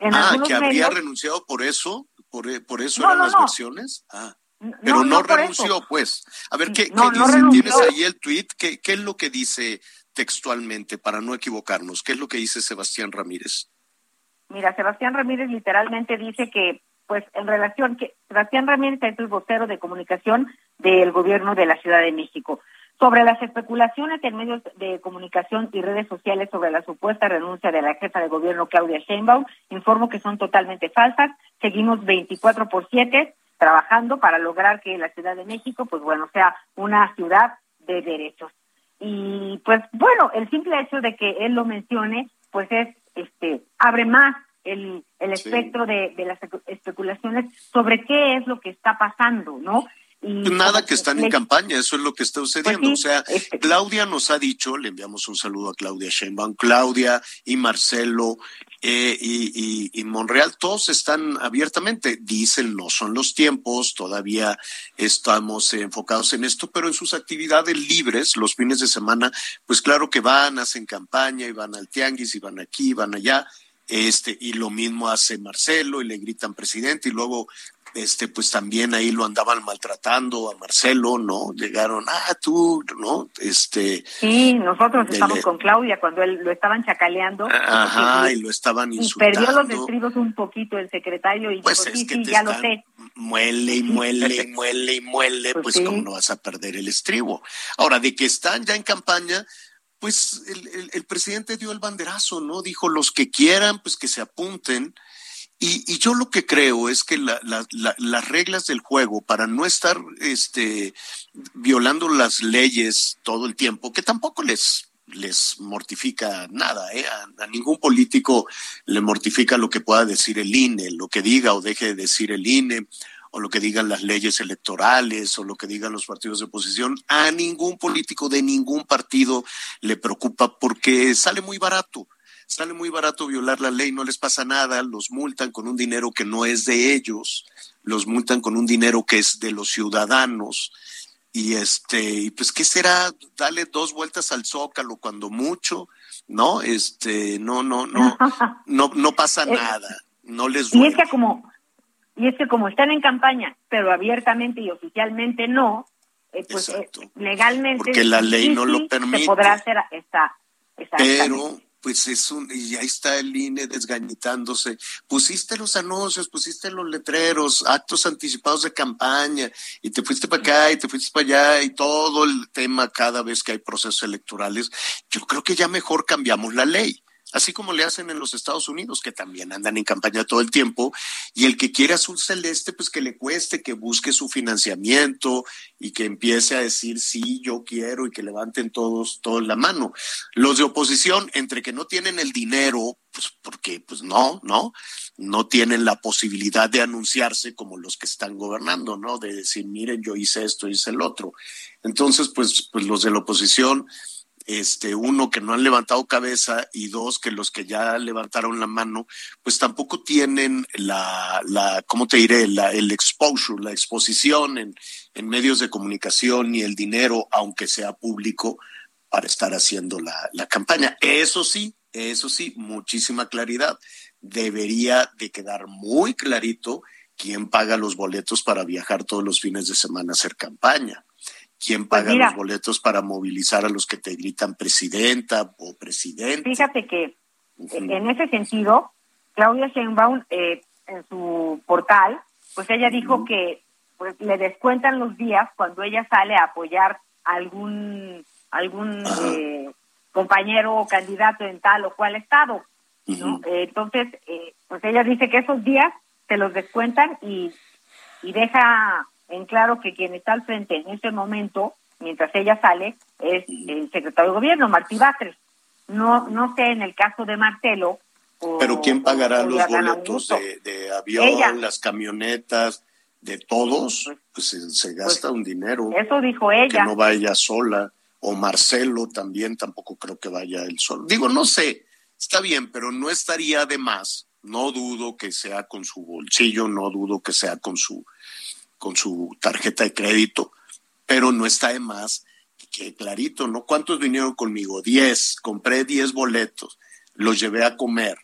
en ah que habría renunciado por eso por, por eso eran las versiones. Ah pero no, renunció pues. A ver qué, qué dice tienes ahí el tweet ¿Qué, qué es lo que dice textualmente para no equivocarnos qué es lo que dice Sebastián Ramírez mira Sebastián Ramírez literalmente dice que pues en relación que Sebastián Ramírez es el vocero de comunicación del gobierno de la Ciudad de México. Sobre las especulaciones en medios de comunicación y redes sociales sobre la supuesta renuncia de la jefa de gobierno Claudia Sheinbaum, informo que son totalmente falsas. Seguimos 24 por 7 trabajando para lograr que la Ciudad de México, pues bueno, sea una ciudad de derechos. Y pues bueno, el simple hecho de que él lo mencione, pues es, este, abre más el, el espectro de, de las especulaciones sobre qué es lo que está pasando, ¿no? Nada que están en campaña, eso es lo que está sucediendo. Pues o sea, este Claudia nos ha dicho, le enviamos un saludo a Claudia Sheinbaum, Claudia y Marcelo eh, y, y, Monreal, todos están abiertamente, dicen no son los tiempos, todavía estamos enfocados en esto, pero en sus actividades libres, los fines de semana, pues claro que van, hacen campaña y van al tianguis y van aquí, van allá, este, y lo mismo hace Marcelo y le gritan presidente y luego este, pues también ahí lo andaban maltratando a Marcelo, ¿no? Llegaron, ah, tú, ¿no? Este. Sí, nosotros estamos con Claudia cuando él lo estaban chacaleando. Ajá, y, lo estaban insultando. Y perdió los estribos un poquito el secretario y pues dijo, sí, sí, ya lo sé. Muele y muele y muele y muele, pues, pues cómo no vas a perder el estribo. Ahora, de que están ya en campaña, pues el, el, presidente dio el banderazo, ¿no? Dijo, los que quieran, pues que se apunten y, yo lo que creo es que las reglas del juego, para no estar este, violando las leyes todo el tiempo, que tampoco les, les mortifica nada, ¿eh? a, ningún político le mortifica lo que pueda decir el INE, lo que diga o deje de decir el INE, o lo que digan las leyes electorales, o lo que digan los partidos de oposición, a ningún político de ningún partido le preocupa porque sale muy barato sale muy barato violar la ley, no les pasa nada, los multan con un dinero que no es de ellos, los multan con un dinero que es de los ciudadanos. Y este, y pues qué será, dale dos vueltas al zócalo cuando mucho, ¿no? Este, no, no, no, no, no pasa eh, nada, no les duele. Y es que como, y es que como están en campaña, pero abiertamente y oficialmente no, eh, pues eh, legalmente porque la ley no lo permite. Se podrá hacer esta, pero pues es un, y ahí está el INE desgañitándose. Pusiste los anuncios, pusiste los letreros, actos anticipados de campaña, y te fuiste para acá y te fuiste para allá, y todo el tema cada vez que hay procesos electorales. Yo creo que ya mejor cambiamos la ley así como le hacen en los Estados Unidos, que también andan en campaña todo el tiempo, y el que quiere azul celeste, pues que le cueste, que busque su financiamiento y que empiece a decir sí, yo quiero y que levanten todos, todos la mano. Los de oposición, entre que no tienen el dinero, pues porque pues no, no, no tienen la posibilidad de anunciarse como los que están gobernando, ¿no? De decir, miren, yo hice esto, hice el otro. Entonces, pues, pues los de la oposición, este, uno, que no han levantado cabeza y dos, que los que ya levantaron la mano, pues tampoco tienen la, la ¿cómo te diré? La, el exposure, la exposición en, en medios de comunicación ni el dinero, aunque sea público, para estar haciendo la, la campaña. Eso sí, eso sí, muchísima claridad. Debería de quedar muy clarito quién paga los boletos para viajar todos los fines de semana a hacer campaña quién pues paga los boletos para movilizar a los que te gritan presidenta o presidente. Fíjate que en ese sentido, Claudia Sheinbaum eh, en su portal, pues ella dijo que pues le descuentan los días cuando ella sale a apoyar a algún algún eh, compañero o candidato en tal o cual estado. ¿no? entonces, eh, pues ella dice que esos días se los descuentan y, y deja en claro que quien está al frente en ese momento, mientras ella sale, es el secretario de gobierno, Martí Batres. No, no sé en el caso de Marcelo. Pero ¿quién pagará los boletos de, avión, las camionetas? de todos, pues se, gasta un dinero. Eso dijo ella. Que no vaya sola. O Marcelo también tampoco creo que vaya él solo. Digo, no sé, está bien, pero no estaría de más. No dudo que sea con su bolsillo, no dudo que sea con su, con su tarjeta de crédito, pero no está de más que clarito, ¿no? ¿Cuántos vinieron conmigo? Diez, compré diez boletos, los llevé a comer,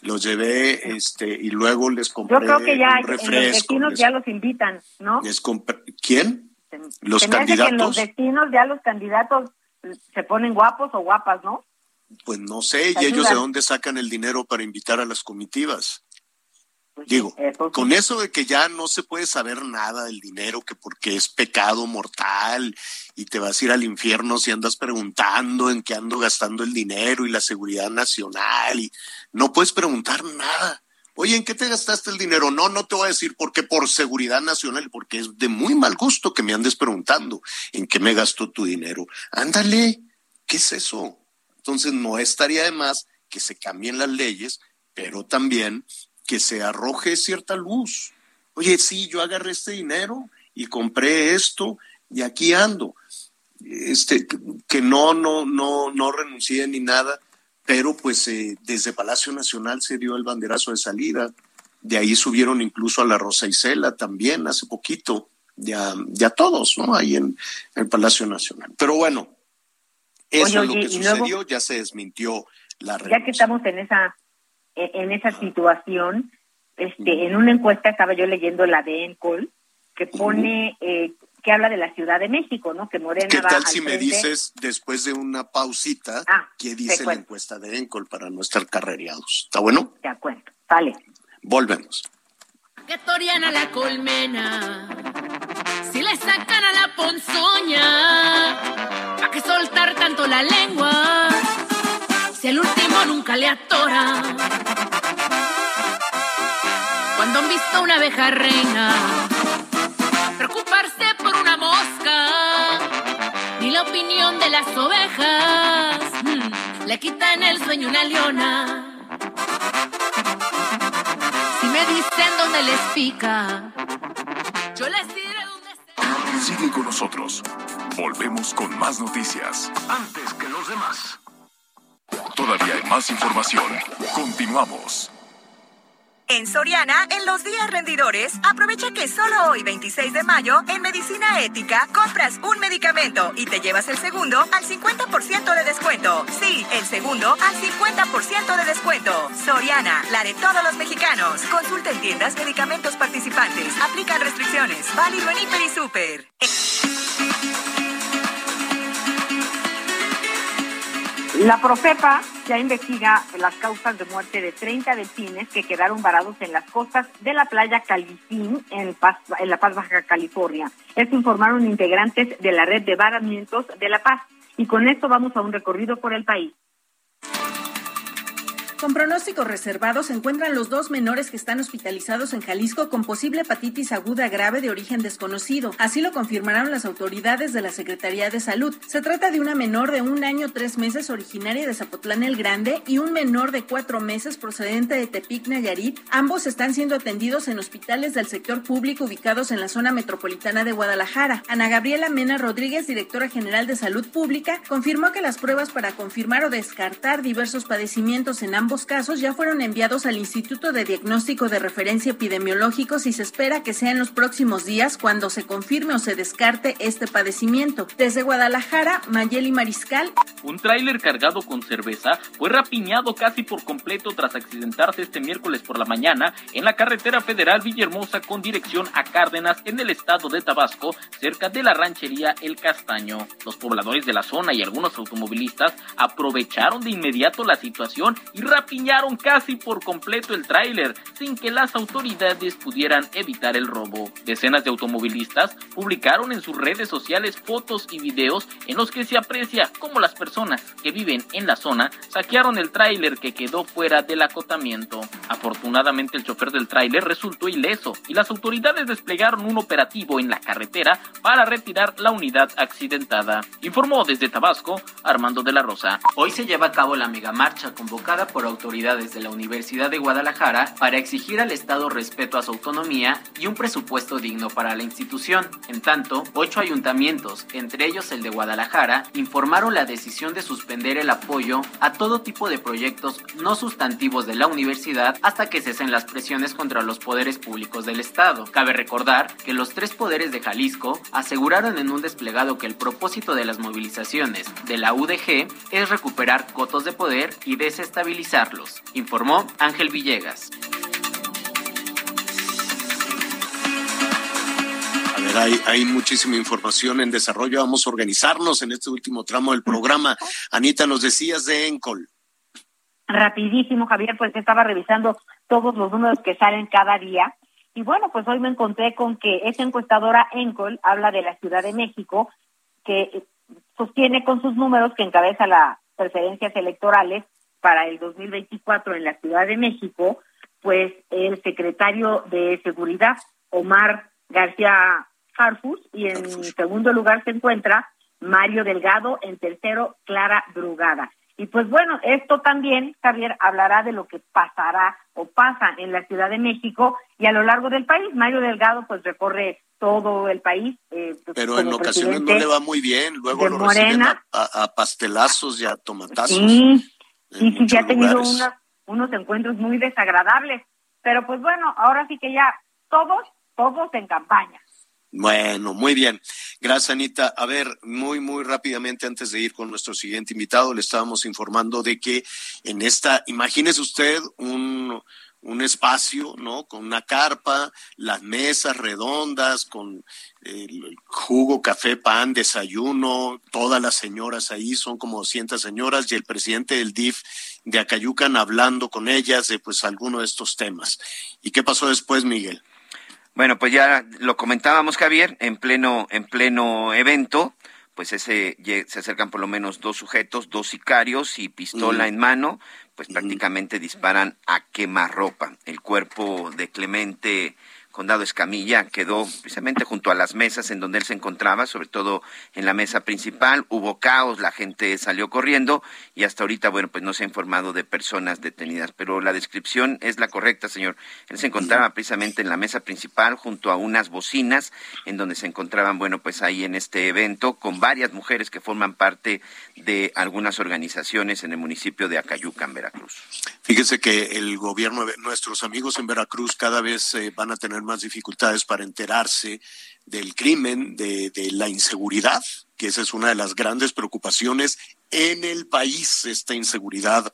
los llevé, este, y luego les compré Yo creo que ya los destinos ya los invitan, ¿no? ¿Quién? Los candidatos. los destinos ya los candidatos se ponen guapos o guapas, ¿no? Pues no sé, y ellos de dónde sacan el dinero para invitar a las comitivas. Pues Digo, con eso de que ya no se puede saber nada del dinero, que porque es pecado mortal y te vas a ir al infierno si andas preguntando en qué ando gastando el dinero y la seguridad nacional y no puedes preguntar nada. Oye, ¿en qué te gastaste el dinero? No, no te voy a decir por qué por seguridad nacional, porque es de muy mal gusto que me andes preguntando en qué me gastó tu dinero. Ándale, ¿qué es eso? Entonces no estaría de más que se cambien las leyes, pero también que se arroje cierta luz. Oye, sí, yo agarré este dinero y compré esto y aquí ando. Este, que no, no, no, no renuncié ni nada, pero pues eh, desde Palacio Nacional se dio el banderazo de salida. De ahí subieron incluso a la Rosa Isela también hace poquito, ya, ya todos, ¿no? Ahí en el Palacio Nacional. Pero bueno, eso es lo que sucedió, ya se desmintió la Ya que estamos en esa en esa situación, este, en una encuesta estaba yo leyendo la de Encol, que pone, eh, que habla de la Ciudad de México, ¿no? Que Morena ¿Qué tal si me dices, después de una pausita, ah, qué dice la encuesta de Encol para no estar carrereados? ¿Está bueno? De acuerdo, vale. Volvemos. Que Toriana la colmena, si le sacan a la ponzoña, ¿a qué soltar tanto la lengua? Último nunca le atora. Cuando han visto una abeja reina, preocuparse por una mosca, ni la opinión de las ovejas, mm, le quitan el sueño una leona. Si me dicen dónde les pica, yo les diré dónde está. Sigue con nosotros. Volvemos con más noticias. Antes que los demás. Todavía hay más información. Continuamos. En Soriana, en los días rendidores, aprovecha que solo hoy, 26 de mayo, en Medicina Ética, compras un medicamento y te llevas el segundo al 50% de descuento. Sí, el segundo al 50% de descuento. Soriana, la de todos los mexicanos. Consulta en tiendas medicamentos participantes. Aplican restricciones. Válido en Hiper y Super. La Profepa ya investiga las causas de muerte de 30 delfines que quedaron varados en las costas de la playa Calitín en, en La Paz, Baja California. Esto informaron integrantes de la red de varamientos de La Paz. Y con esto vamos a un recorrido por el país. Con pronósticos reservados se encuentran los dos menores que están hospitalizados en Jalisco con posible hepatitis aguda grave de origen desconocido. Así lo confirmaron las autoridades de la Secretaría de Salud. Se trata de una menor de un año tres meses originaria de Zapotlán el Grande y un menor de cuatro meses procedente de Tepic Nayarit. Ambos están siendo atendidos en hospitales del sector público ubicados en la zona metropolitana de Guadalajara. Ana Gabriela Mena Rodríguez, directora general de Salud Pública, confirmó que las pruebas para confirmar o descartar diversos padecimientos en ambos ambos casos ya fueron enviados al Instituto de Diagnóstico de Referencia Epidemiológicos y se espera que sea en los próximos días cuando se confirme o se descarte este padecimiento. Desde Guadalajara, Mayeli Mariscal. Un tráiler cargado con cerveza fue rapiñado casi por completo tras accidentarse este miércoles por la mañana en la carretera federal Villahermosa con dirección a Cárdenas en el estado de Tabasco, cerca de la ranchería El Castaño. Los pobladores de la zona y algunos automovilistas aprovecharon de inmediato la situación y piñaron casi por completo el tráiler sin que las autoridades pudieran evitar el robo. Decenas de automovilistas publicaron en sus redes sociales fotos y videos en los que se aprecia cómo las personas que viven en la zona saquearon el tráiler que quedó fuera del acotamiento. Afortunadamente el chofer del tráiler resultó ileso y las autoridades desplegaron un operativo en la carretera para retirar la unidad accidentada. Informó desde Tabasco Armando de la Rosa. Hoy se lleva a cabo la megamarcha convocada por autoridades de la Universidad de Guadalajara para exigir al Estado respeto a su autonomía y un presupuesto digno para la institución. En tanto, ocho ayuntamientos, entre ellos el de Guadalajara, informaron la decisión de suspender el apoyo a todo tipo de proyectos no sustantivos de la universidad hasta que cesen las presiones contra los poderes públicos del Estado. Cabe recordar que los tres poderes de Jalisco aseguraron en un desplegado que el propósito de las movilizaciones de la UDG es recuperar cotos de poder y informó Ángel Villegas. A ver, hay, hay muchísima información en desarrollo. Vamos a organizarnos en este último tramo del programa. Anita, nos decías de Encol. Rapidísimo, Javier, pues estaba revisando todos los números que salen cada día. Y bueno, pues hoy me encontré con que esa encuestadora Encol habla de la Ciudad de México, que sostiene con sus números que encabeza las preferencias electorales para el 2024 en la Ciudad de México, pues el secretario de Seguridad, Omar García Harfus, y en segundo lugar se encuentra Mario Delgado, en tercero Clara Brugada. Y pues bueno, esto también, Javier, hablará de lo que pasará o pasa en la Ciudad de México y a lo largo del país. Mario Delgado pues recorre todo el país. Eh, pues, Pero en ocasiones no le va muy bien, luego lo reciben a, a, pastelazos y a tomatazos. Sí, sí, sí, ya ha tenido unos, unos encuentros muy desagradables. Pero pues bueno, ahora sí que ya todos, todos en campaña. Bueno, muy bien. Gracias, Anita. A ver, muy, muy rápidamente, antes de ir con nuestro siguiente invitado, le estábamos informando de que en esta, imagínese usted un, un espacio, ¿no? Con una carpa, las mesas redondas, con el jugo, café, pan, desayuno, todas las señoras ahí, son como 200 señoras, y el presidente del DIF de Acayucan hablando con ellas de pues alguno de estos temas. ¿Y qué pasó después, Miguel? Bueno, pues ya lo comentábamos, Javier, en pleno, en pleno evento, pues ese se acercan por lo menos dos sujetos, dos sicarios y pistola en mano, pues prácticamente disparan a quemarropa. El cuerpo de Clemente Condado Escamilla quedó precisamente junto a las mesas en donde él se encontraba, sobre todo en la mesa principal. Hubo caos, la gente salió corriendo y hasta ahorita, bueno, pues no se ha informado de personas detenidas, pero la descripción es la correcta, señor. Él se encontraba precisamente en la mesa principal junto a unas bocinas en donde se encontraban, bueno, pues ahí en este evento con varias mujeres que forman parte de algunas organizaciones en el municipio de Acayuca, en Veracruz. Fíjese que el gobierno, nuestros amigos en Veracruz cada vez eh, van a tener más dificultades para enterarse del crimen, de, la inseguridad, que esa es una de las grandes preocupaciones en el país, esta inseguridad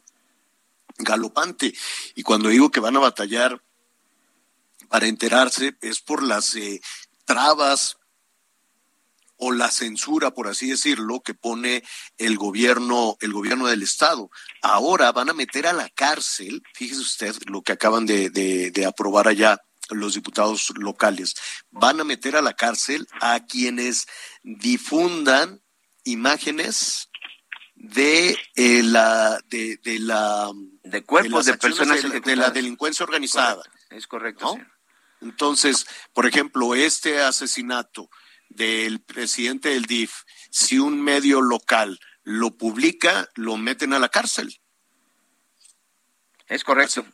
galopante. Y cuando digo que van a batallar para enterarse, es por las eh, trabas o la censura, por así decirlo, que pone el gobierno, el gobierno del estado. Ahora van a meter a la cárcel, fíjese usted lo que acaban de aprobar allá los diputados locales, van a meter a la cárcel a quienes difundan imágenes de eh, la de, de, la de cuerpos de, personas de, de, la delincuencia organizada. Es correcto. ¿no? Entonces, por ejemplo, este asesinato del presidente del DIF, si un medio local lo publica, lo meten a la cárcel. Es correcto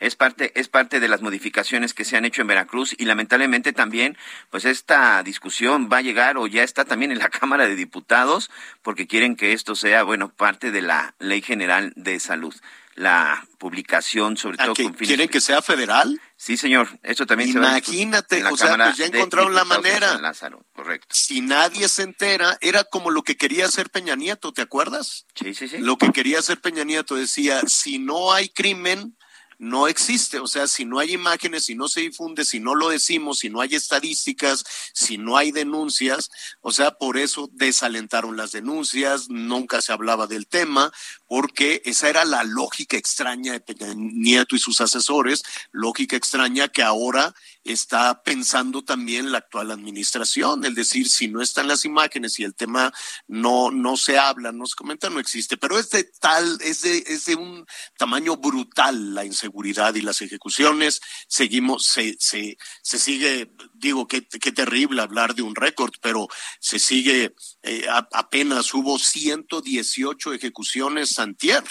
es parte, es parte de las modificaciones que se han hecho en Veracruz y lamentablemente también, pues esta discusión va a llegar o ya está también en la Cámara de Diputados porque quieren que esto sea, bueno, parte de la Ley General de Salud. La publicación, sobre todo con fines ¿Quieren que sea federal? Sí, señor. Eso también Imagínate, se va a o sea, pues ya encontraron la manera. Lázaro, correcto. Si nadie se entera, era como lo que quería hacer Peña Nieto, ¿te acuerdas? Sí, sí, sí. Lo que quería hacer Peña Nieto decía, si no hay crimen, no existe. O sea, si no hay imágenes, si no se difunde, si no lo decimos, si no hay estadísticas, si no hay denuncias, o sea, por eso desalentaron las denuncias, nunca se hablaba del tema, porque esa era la lógica extraña de Peña Nieto y sus asesores, lógica extraña que ahora está pensando también la actual administración, es decir, si no están las imágenes y el tema no, no se habla, no se comenta, no existe. Pero es de tal, es de, es de un tamaño brutal la inseguridad seguridad y las ejecuciones. Seguimos, se, se, se sigue, digo, qué, qué terrible hablar de un récord, pero se sigue, eh, apenas hubo 118 ejecuciones antier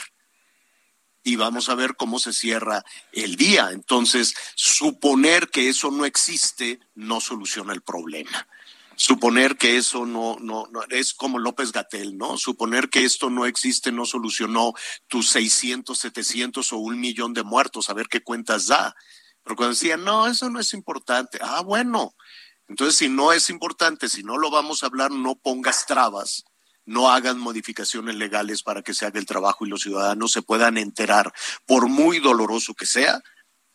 y vamos a ver cómo se cierra el día. Entonces, suponer que eso no existe no soluciona el problema. Suponer que eso no, no, no es como López Gatel, ¿no? Suponer que esto no existe no solucionó tus 600, 700 o un millón de muertos, a ver qué cuentas da. Pero cuando decían, no, eso no es importante. Ah, bueno. Entonces, si no es importante, si no lo vamos a hablar, no pongas trabas no hagan modificaciones legales para que se haga el trabajo y los ciudadanos se puedan enterar, por muy doloroso que sea,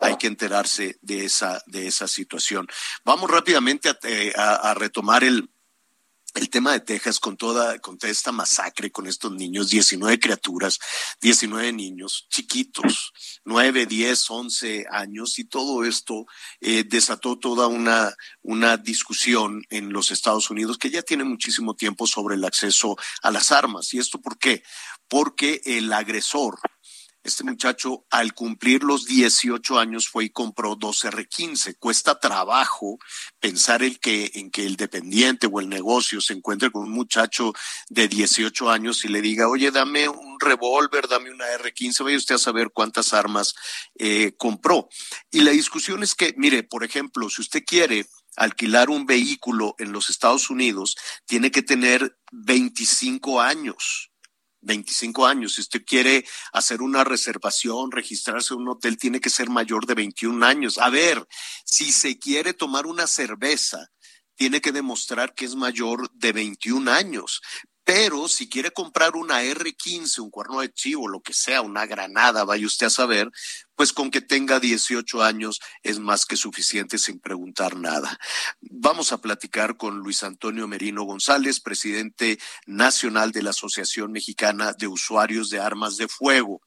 hay que enterarse de esa, de esa situación. Vamos rápidamente a, eh, a retomar el, el tema de Texas con toda, con toda esta masacre con estos niños, 19 criaturas, 19 niños chiquitos, 9, 10, 11 años, y todo esto eh, desató toda una, una discusión en los Estados Unidos que ya tiene muchísimo tiempo sobre el acceso a las armas. ¿Y esto por qué? Porque el agresor, este muchacho, al cumplir los 18 años, fue y compró dos R15. Cuesta trabajo pensar el que, en que el dependiente o el negocio se encuentre con un muchacho de 18 años y le diga, oye, dame un revólver, dame una R15, vaya usted a saber cuántas armas eh, compró. Y la discusión es que, mire, por ejemplo, si usted quiere alquilar un vehículo en los Estados Unidos, tiene que tener 25 años 25 años. Si usted quiere hacer una reservación, registrarse en un hotel, tiene que ser mayor de 21 años. A ver, si se quiere tomar una cerveza, tiene que demostrar que es mayor de 21 años. Pero si quiere comprar una R15, un cuerno de chivo, lo que sea, una granada, vaya usted a saber, pues con que tenga 18 años es más que suficiente sin preguntar nada. Vamos a platicar con Luis Antonio Merino González, presidente nacional de la Asociación Mexicana de Usuarios de Armas de Fuego.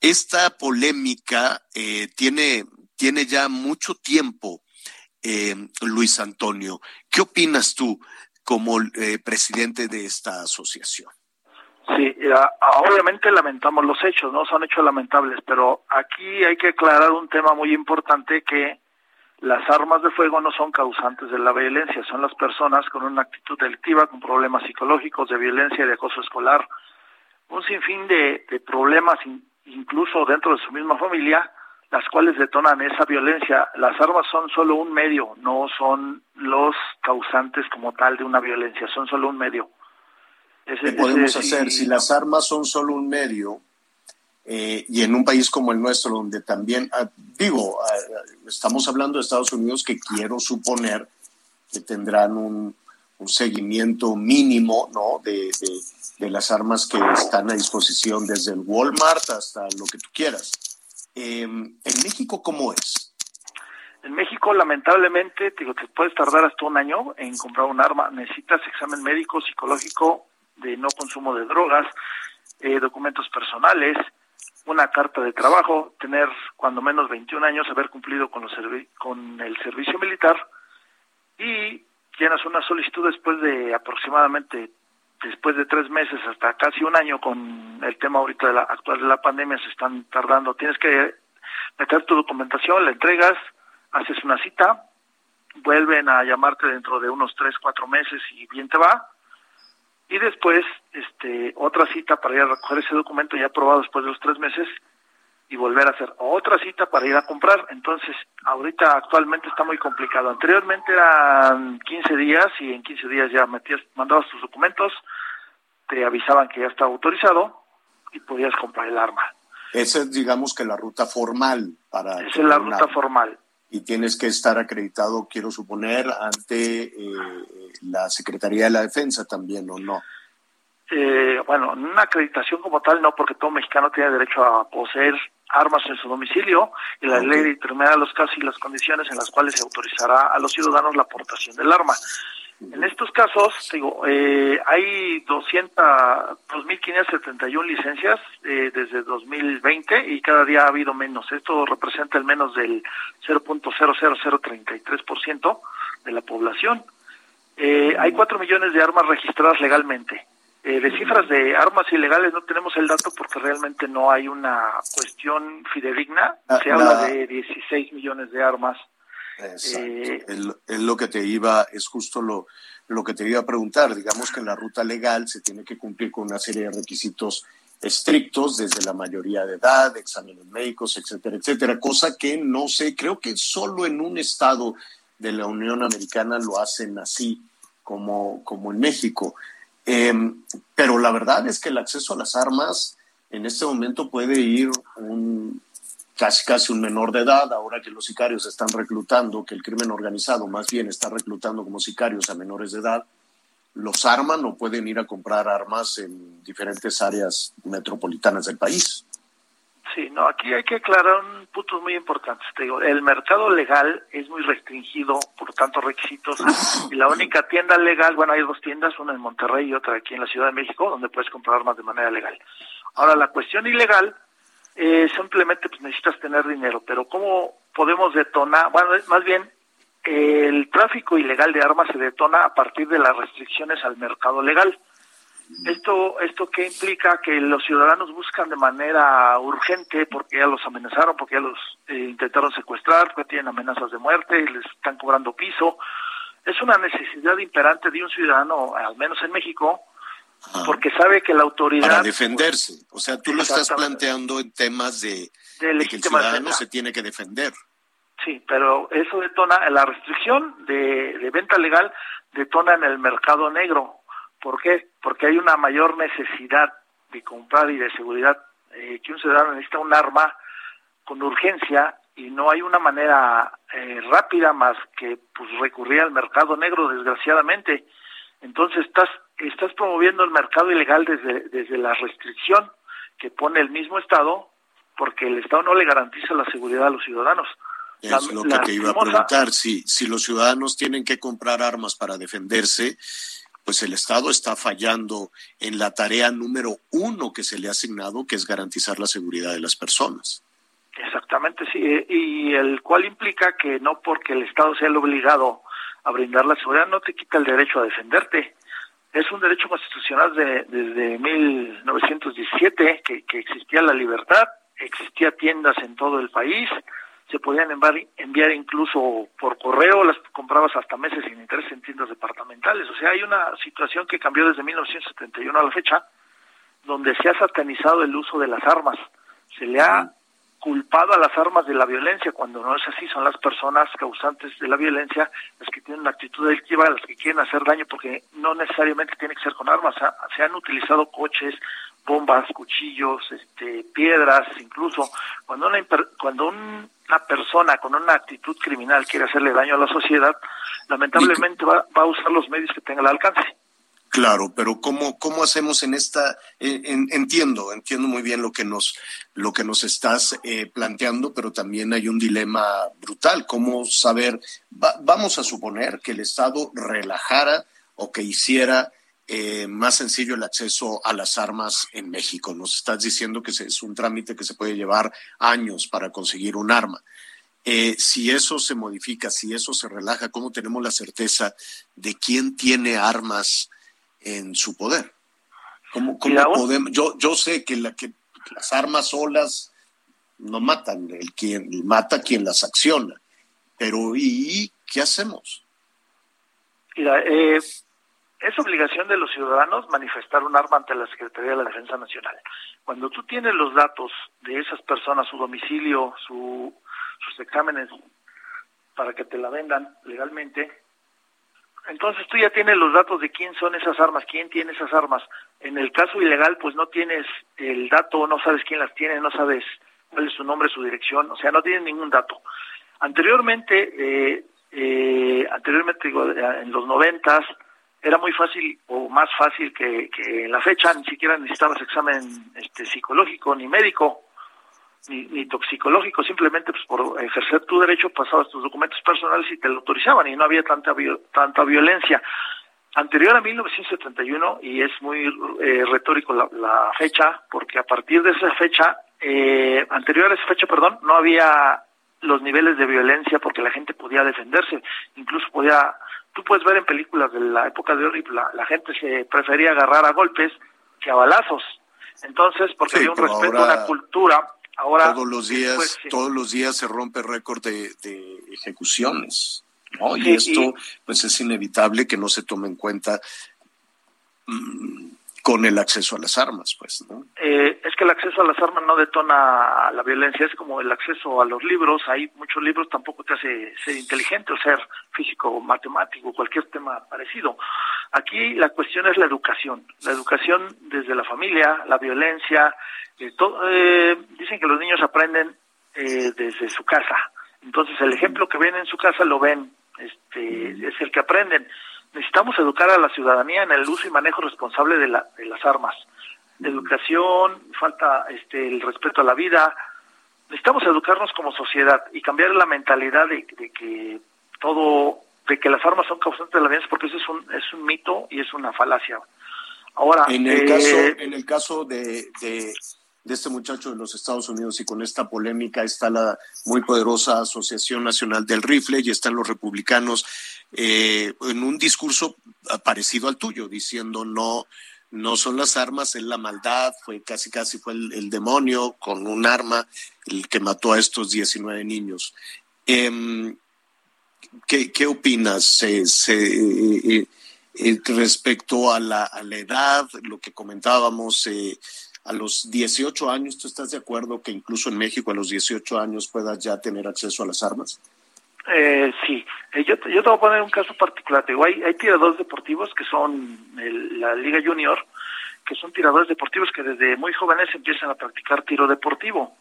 Esta polémica eh, tiene, tiene ya mucho tiempo, eh, Luis Antonio. ¿Qué opinas tú? Como eh, presidente de esta asociación. Sí, obviamente lamentamos los hechos, ¿no? Son hechos lamentables, pero aquí hay que aclarar un tema muy importante que las armas de fuego no son causantes de la violencia, son las personas con una actitud delictiva, con problemas psicológicos, de violencia de acoso escolar, un sinfín de, de problemas incluso dentro de su misma familia las cuales detonan esa violencia. Las armas son solo un medio, no son los causantes como tal de una violencia, son solo un medio. ¿Qué podemos hacer? Si las armas son solo un medio, eh, y en un país como el nuestro, donde también, ah, digo, ah, estamos hablando de Estados Unidos que quiero suponer que tendrán un, seguimiento mínimo ¿no? de, de las armas que están a disposición desde el Walmart hasta lo que tú quieras. Em, ¿En México cómo es? En México, lamentablemente, te, digo, te puedes tardar hasta un año en comprar un arma. Necesitas examen médico, psicológico, de no consumo de drogas, eh, documentos personales, una carta de trabajo, tener cuando menos 21 años, haber cumplido con, los con el servicio militar y llenas una solicitud después de aproximadamente después de tres meses hasta casi un año con el tema ahorita de la actual de la pandemia se están tardando. Tienes que meter tu documentación, la entregas, haces una cita, vuelven a llamarte dentro de unos tres, cuatro meses y bien te va. Y después, este, otra cita para ir a recoger ese documento ya aprobado después de los tres meses y volver a hacer otra cita para ir a comprar. Entonces, ahorita actualmente está muy complicado. Anteriormente eran 15 días y en 15 días ya metías, mandabas tus documentos, te avisaban que ya estaba autorizado y podías comprar el arma. Esa es, digamos que la ruta formal para... Esa es la ruta formal. Y tienes que estar acreditado, quiero suponer, ante eh, la Secretaría de la Defensa también, ¿o no? Eh, bueno, una acreditación como tal no, porque todo mexicano tiene derecho a poseer armas en su domicilio y la ley determinará los casos y las condiciones en las cuales se autorizará a los ciudadanos la aportación del arma. En estos casos, digo, eh, hay 200, 2.571 licencias eh, desde 2020 y cada día ha habido menos. Esto representa el menos del 0.00033% de la población. Eh, hay 4 millones de armas registradas legalmente. Eh, de cifras de armas ilegales no tenemos el dato porque realmente no hay una cuestión fidedigna. Ah, Se habla de 16 millones de armas. Eh, es lo que te iba, es justo lo, lo que te iba a preguntar. Digamos que en la ruta legal se tiene que cumplir con una serie de requisitos estrictos desde la mayoría de edad, exámenes médicos, etcétera, etcétera, cosa que no sé, creo que solo en un estado de la Unión Americana lo hacen así como, como en México. Em, pero la verdad es que el acceso a las armas en este momento puede ir un, casi casi un menor de edad, ahora que los sicarios están reclutando, que el crimen organizado más bien está reclutando como sicarios a menores de edad, los arman o pueden ir a comprar armas en diferentes áreas metropolitanas del país. Sí, no, aquí hay que aclarar un punto muy importante. Te digo, el mercado legal es muy restringido por tantos requisitos y la única tienda legal, bueno, hay dos tiendas, una en Monterrey y otra aquí en la Ciudad de México, donde puedes comprar armas de manera legal. Ahora, la cuestión ilegal, eh, simplemente pues, necesitas tener dinero, pero ¿cómo podemos detonar? Bueno, más bien, el tráfico ilegal de armas se detona a partir de las restricciones al mercado legal. Esto, esto que implica que los ciudadanos buscan de manera urgente porque ya los amenazaron, porque ya los eh, intentaron secuestrar, porque tienen amenazas de muerte, les están cobrando piso. Es una necesidad imperante de un ciudadano, al menos en México, porque sabe que la autoridad... Para defenderse. O sea, tú lo estás planteando en temas de, de, que el ciudadano se tiene que defender. Sí, pero eso detona, la restricción de, de venta legal detona en el mercado negro, ¿Por qué? Porque hay una mayor necesidad de comprar y de seguridad, eh, que un ciudadano necesita un arma con urgencia y no hay una manera eh, rápida más que pues recurrir al mercado negro, desgraciadamente. Entonces estás estás promoviendo el mercado ilegal desde desde la restricción que pone el mismo Estado, porque el Estado no le garantiza la seguridad a los ciudadanos. Es lo que te iba a preguntar, si, si los ciudadanos tienen que comprar armas para defenderse, pues el Estado está fallando en la tarea número uno que se le ha asignado, que es garantizar la seguridad de las personas. Exactamente, sí, y el cual implica que no porque el Estado sea el obligado a brindar la seguridad, no te quita el derecho a defenderte. Es un derecho constitucional de, desde 1917 que, que existía la libertad, existía tiendas en todo el país, se podían enviar, enviar incluso por correo, las comprabas hasta meses sin interés en tiendas departamentales. O sea, hay una situación que cambió desde 1971 a la fecha, donde se ha satanizado el uso de las armas. Se le ha culpado a las armas de la violencia, cuando no es así, son las personas causantes de la violencia las que tienen una actitud delictiva, las que quieren hacer daño, porque no necesariamente tiene que ser con armas. Se han utilizado coches, bombas, cuchillos, este, piedras, incluso cuando una, cuando una persona con una actitud criminal quiere hacerle daño a la sociedad, lamentablemente va, va a usar los medios que tenga al alcance. Claro, pero ¿cómo, cómo hacemos en esta? entiendo, entiendo muy bien lo que nos, lo que nos estás eh, planteando, pero también hay un dilema brutal. ¿Cómo saber? vamos a suponer que el Estado relajara o que hiciera eh, más sencillo el acceso a las armas en México. Nos estás diciendo que es un trámite que se puede llevar años para conseguir un arma. Eh, si eso se modifica, si eso se relaja, ¿cómo tenemos la certeza de quién tiene armas en su poder? ¿Cómo, podemos? Yo, yo sé que, la, que las armas solas no matan, el quien mata quien las acciona. Pero ¿y qué hacemos? Mira, eh, es obligación de los ciudadanos manifestar un arma ante la Secretaría de la Defensa Nacional. Cuando tú tienes los datos de esas personas, su domicilio, su, sus exámenes, para que te la vendan legalmente, entonces tú ya tienes los datos de quién son esas armas, quién tiene esas armas. En el caso ilegal, pues no tienes el dato, no sabes quién las tiene, no sabes cuál es su nombre, su dirección, o sea, no tienes ningún dato. Anteriormente, eh, eh, anteriormente digo, en los noventas, era muy fácil o más fácil que, que en la fecha ni siquiera necesitabas examen este, psicológico ni médico ni, ni toxicológico, simplemente pues, por ejercer tu derecho pasabas tus documentos personales y te lo autorizaban y no había tanta, tanta violencia. Anterior a 1971, y es muy eh, retórico la, la, fecha, porque a partir de esa fecha, eh, anterior a esa fecha, perdón, no había los niveles de violencia porque la gente podía defenderse, incluso podía tú puedes ver en películas de la época de hoy, la, la gente se prefería agarrar a golpes que a balazos. Entonces, porque Sí, había un respeto a una cultura, ahora todos los días, pues, sí. todos los días se rompe récord de, de ejecuciones, ¿no? Y esto, y- pues es inevitable que no se tome en cuenta mm, con el acceso a las armas, pues, ¿no? Eh, es que el acceso a las armas no detona la violencia, es como el acceso a los libros. Hay muchos libros, tampoco te hace ser inteligente o ser físico matemático, cualquier tema parecido. Aquí la cuestión es la educación. La educación desde la familia, la violencia. eh, eh, dicen que los niños aprenden eh, desde su casa. Entonces el ejemplo que ven en su casa lo ven, este, es el que aprenden. Necesitamos educar a la ciudadanía en el uso y manejo responsable de, la- de las armas de educación, falta este el respeto a la vida. Necesitamos educarnos como sociedad y cambiar la mentalidad de, de que todo, de que las armas son causantes de la violencia, porque eso es un, es un mito y es una falacia. Ahora, En el eh, caso, en el caso de, de, de este muchacho de los Estados Unidos y con esta polémica está la muy poderosa Asociación Nacional del Rifle y están los republicanos eh, en un discurso parecido al tuyo, diciendo no, no son las armas, es la maldad, fue casi casi fue el, demonio con un arma el que mató a estos 19 niños. Em, ¿qué, ¿Qué opinas se- eh, eh, respecto a la, a la edad, lo que comentábamos, eh, a los 18 años, ¿tú estás de acuerdo que incluso en México a los 18 años puedas ya tener acceso a las armas? Eh, sí, Eh, yo, yo te voy a poner un caso particular. Digo, hay, tiradores deportivos que son la Liga Junior, que son tiradores deportivos que desde muy jóvenes empiezan a practicar tiro deportivo.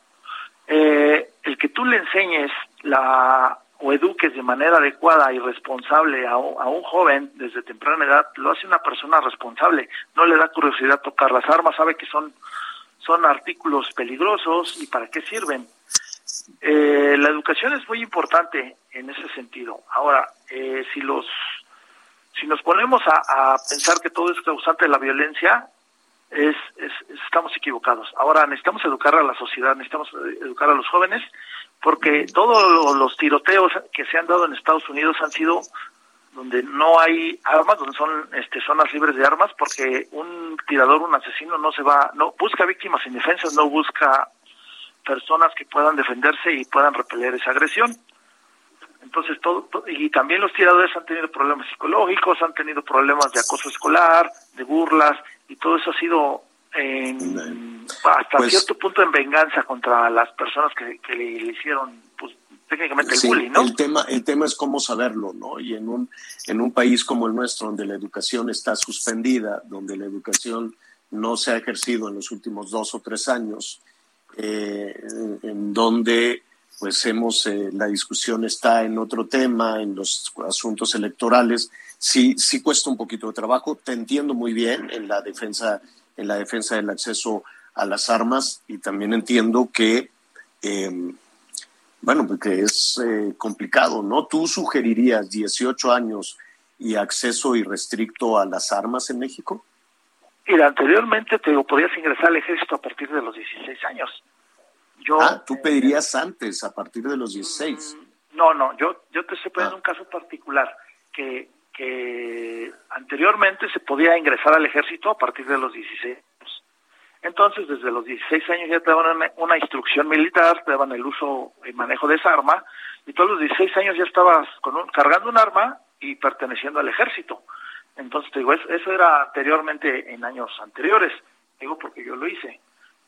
Eh, el que tú le enseñes la o eduques de manera adecuada y responsable a, un- joven desde temprana edad, lo hace una persona responsable. No le da curiosidad tocar las armas, sabe que son, son artículos peligrosos y para qué sirven. Eh, la educación es muy importante en ese sentido. Ahora, eh, si los si nos ponemos a, a pensar que todo es causante de la violencia, es, es- estamos equivocados. Ahora necesitamos educar a la sociedad, necesitamos eh, educar a los jóvenes, porque todos lo- los tiroteos que se han dado en Estados Unidos han sido donde no hay armas, donde son este, zonas libres de armas, porque un tirador, un asesino no se va, no busca víctimas indefensas, no busca personas que puedan defenderse y puedan repeler esa agresión. Entonces, todo, to- y también los tiradores han tenido problemas psicológicos, han tenido problemas de acoso escolar, de burlas, y todo eso ha sido en- hasta Pues- cierto punto en venganza contra las personas que, que le, le hicieron, pues, técnicamente el Sí, bullying, ¿no? el tema, el tema es cómo saberlo, ¿no? Y en un, en un país como el nuestro, donde la educación está suspendida, donde la educación no se ha ejercido en los últimos dos o tres años, eh, en, en donde pues hemos, eh, la discusión está en otro tema, en los asuntos electorales, sí, sí cuesta un poquito de trabajo. Te entiendo muy bien en la defensa, en la defensa del acceso a las armas y también entiendo que eh, bueno, porque es eh, complicado, ¿no? ¿Tú sugerirías 18 años y acceso irrestricto a las armas en México? Mira, anteriormente te digo, podías ingresar al ejército a partir de los 16 años. Yo, ah, tú pedirías antes, a partir de los 16. No, no, yo, yo te estoy Ah. poniendo un caso particular que, que anteriormente se podía ingresar al ejército a partir de los 16 años. Entonces, desde los 16 años ya te daban una, instrucción militar, te daban el uso y manejo de esa arma, y todos los 16 años ya estabas con un- cargando un arma y perteneciendo al ejército. Entonces, te digo, es- eso era anteriormente, en años anteriores, digo porque yo lo hice.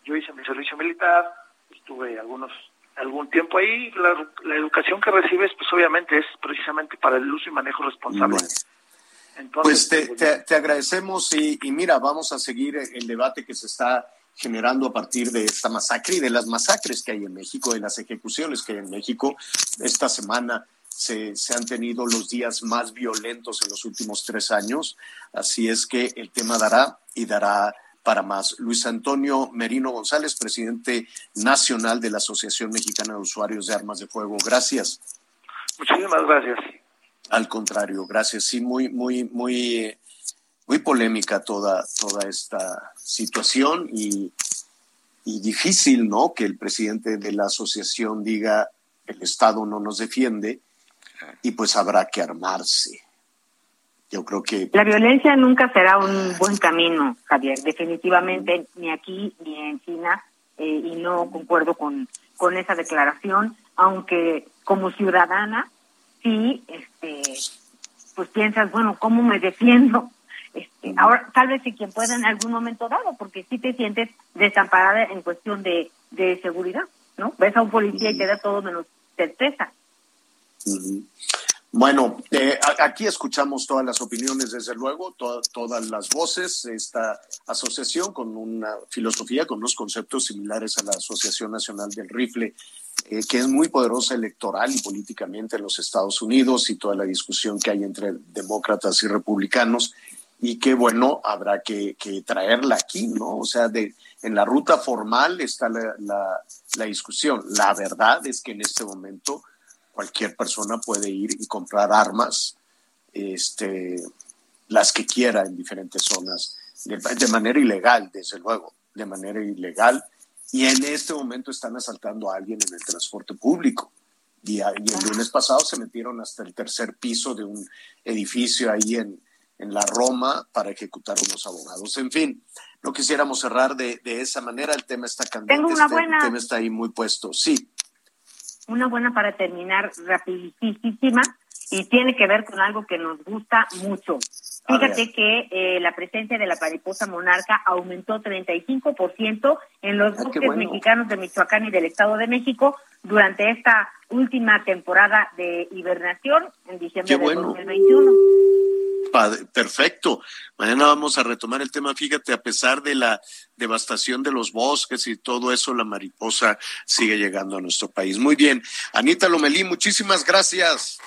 Yo hice mi servicio militar, estuve algunos algún tiempo ahí, la, la educación que recibes, pues obviamente es precisamente para el uso y manejo responsable. Pues Entonces, te, te- te agradecemos y, y mira, vamos a seguir el debate que se está generando a partir de esta masacre y de las masacres que hay en México, de las ejecuciones que hay en México. Esta semana se, se han tenido los días más violentos en los últimos tres años, así es que el tema dará y dará para más. Luis Antonio Merino González, presidente nacional de la Asociación Mexicana de Usuarios de Armas de Fuego. Gracias. muchísimas gracias. Al contrario, gracias. Sí, muy, muy, muy, muy polémica toda, toda esta situación y, y difícil, ¿no? Que el presidente de la asociación diga el Estado no nos defiende y pues habrá que armarse. Yo creo que... La violencia nunca será un buen camino, Javier, definitivamente, ni aquí ni en China, eh, y no concuerdo con, con esa declaración, aunque como ciudadana, sí, este, pues piensas, bueno, ¿cómo me defiendo? Este, ahora, tal vez si quien pueda en algún momento dado, porque sí te sientes desamparada en cuestión de, de seguridad, ¿no? Ves a un policía y te da todo menos certeza. Bueno, eh, aquí escuchamos todas las opiniones, desde luego, todas las voces. Esta asociación con una filosofía, con unos conceptos similares a la Asociación Nacional del Rifle, eh, que es muy poderosa electoral y políticamente en los Estados Unidos y toda la discusión que hay entre demócratas y republicanos y que, bueno, habrá que, traerla aquí, ¿no? O sea, de, en la ruta formal está la, la discusión. La verdad es que en este momento cualquier persona puede ir y comprar armas, este, las que quiera en diferentes zonas, de, manera ilegal, desde luego, de manera ilegal. Y en este momento están asaltando a alguien en el transporte público. Y, el lunes pasado se metieron hasta el tercer piso de un edificio ahí en, en la Roma para ejecutar unos abogados. En fin, no quisiéramos cerrar de, de esa manera. El tema está candente. Este, el tema está ahí muy puesto. Sí una buena para terminar rapidísima y tiene que ver con algo que nos gusta mucho. Fíjate que eh, la presencia de la mariposa monarca aumentó 35% en los ah, bosques mexicanos de Michoacán y del Estado de México durante esta última temporada de hibernación en diciembre de 2021 perfecto. Mañana vamos a retomar el tema. Fíjate, a pesar de la devastación de los bosques y todo eso, la mariposa sigue llegando a nuestro país. Muy bien. Anita Lomelí, muchísimas gracias.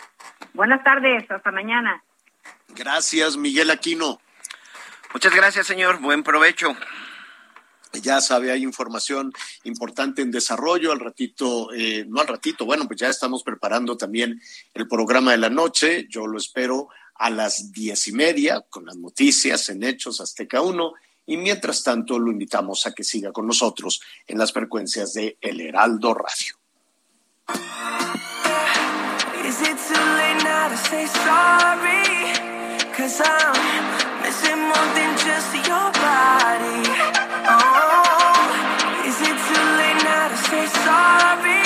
Buenas tardes, hasta mañana. Gracias, Miguel Aquino. Muchas gracias, señor. Buen provecho. Ya sabe, hay información importante en desarrollo. Al ratito, eh, no al ratito, bueno, pues ya estamos preparando también el programa de la noche. Yo lo espero a las diez y media con las noticias en Hechos Azteca 1 y mientras tanto lo invitamos a que siga con nosotros en las frecuencias de El Heraldo Radio. por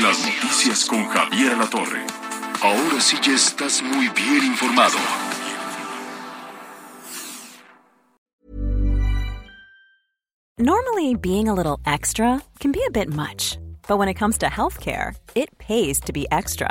Las Noticias con Javier La Torre. Ahora sí ya estás muy bien informado. Normally, being a little extra can be a bit much, but when it comes to healthcare, it pays to be extra.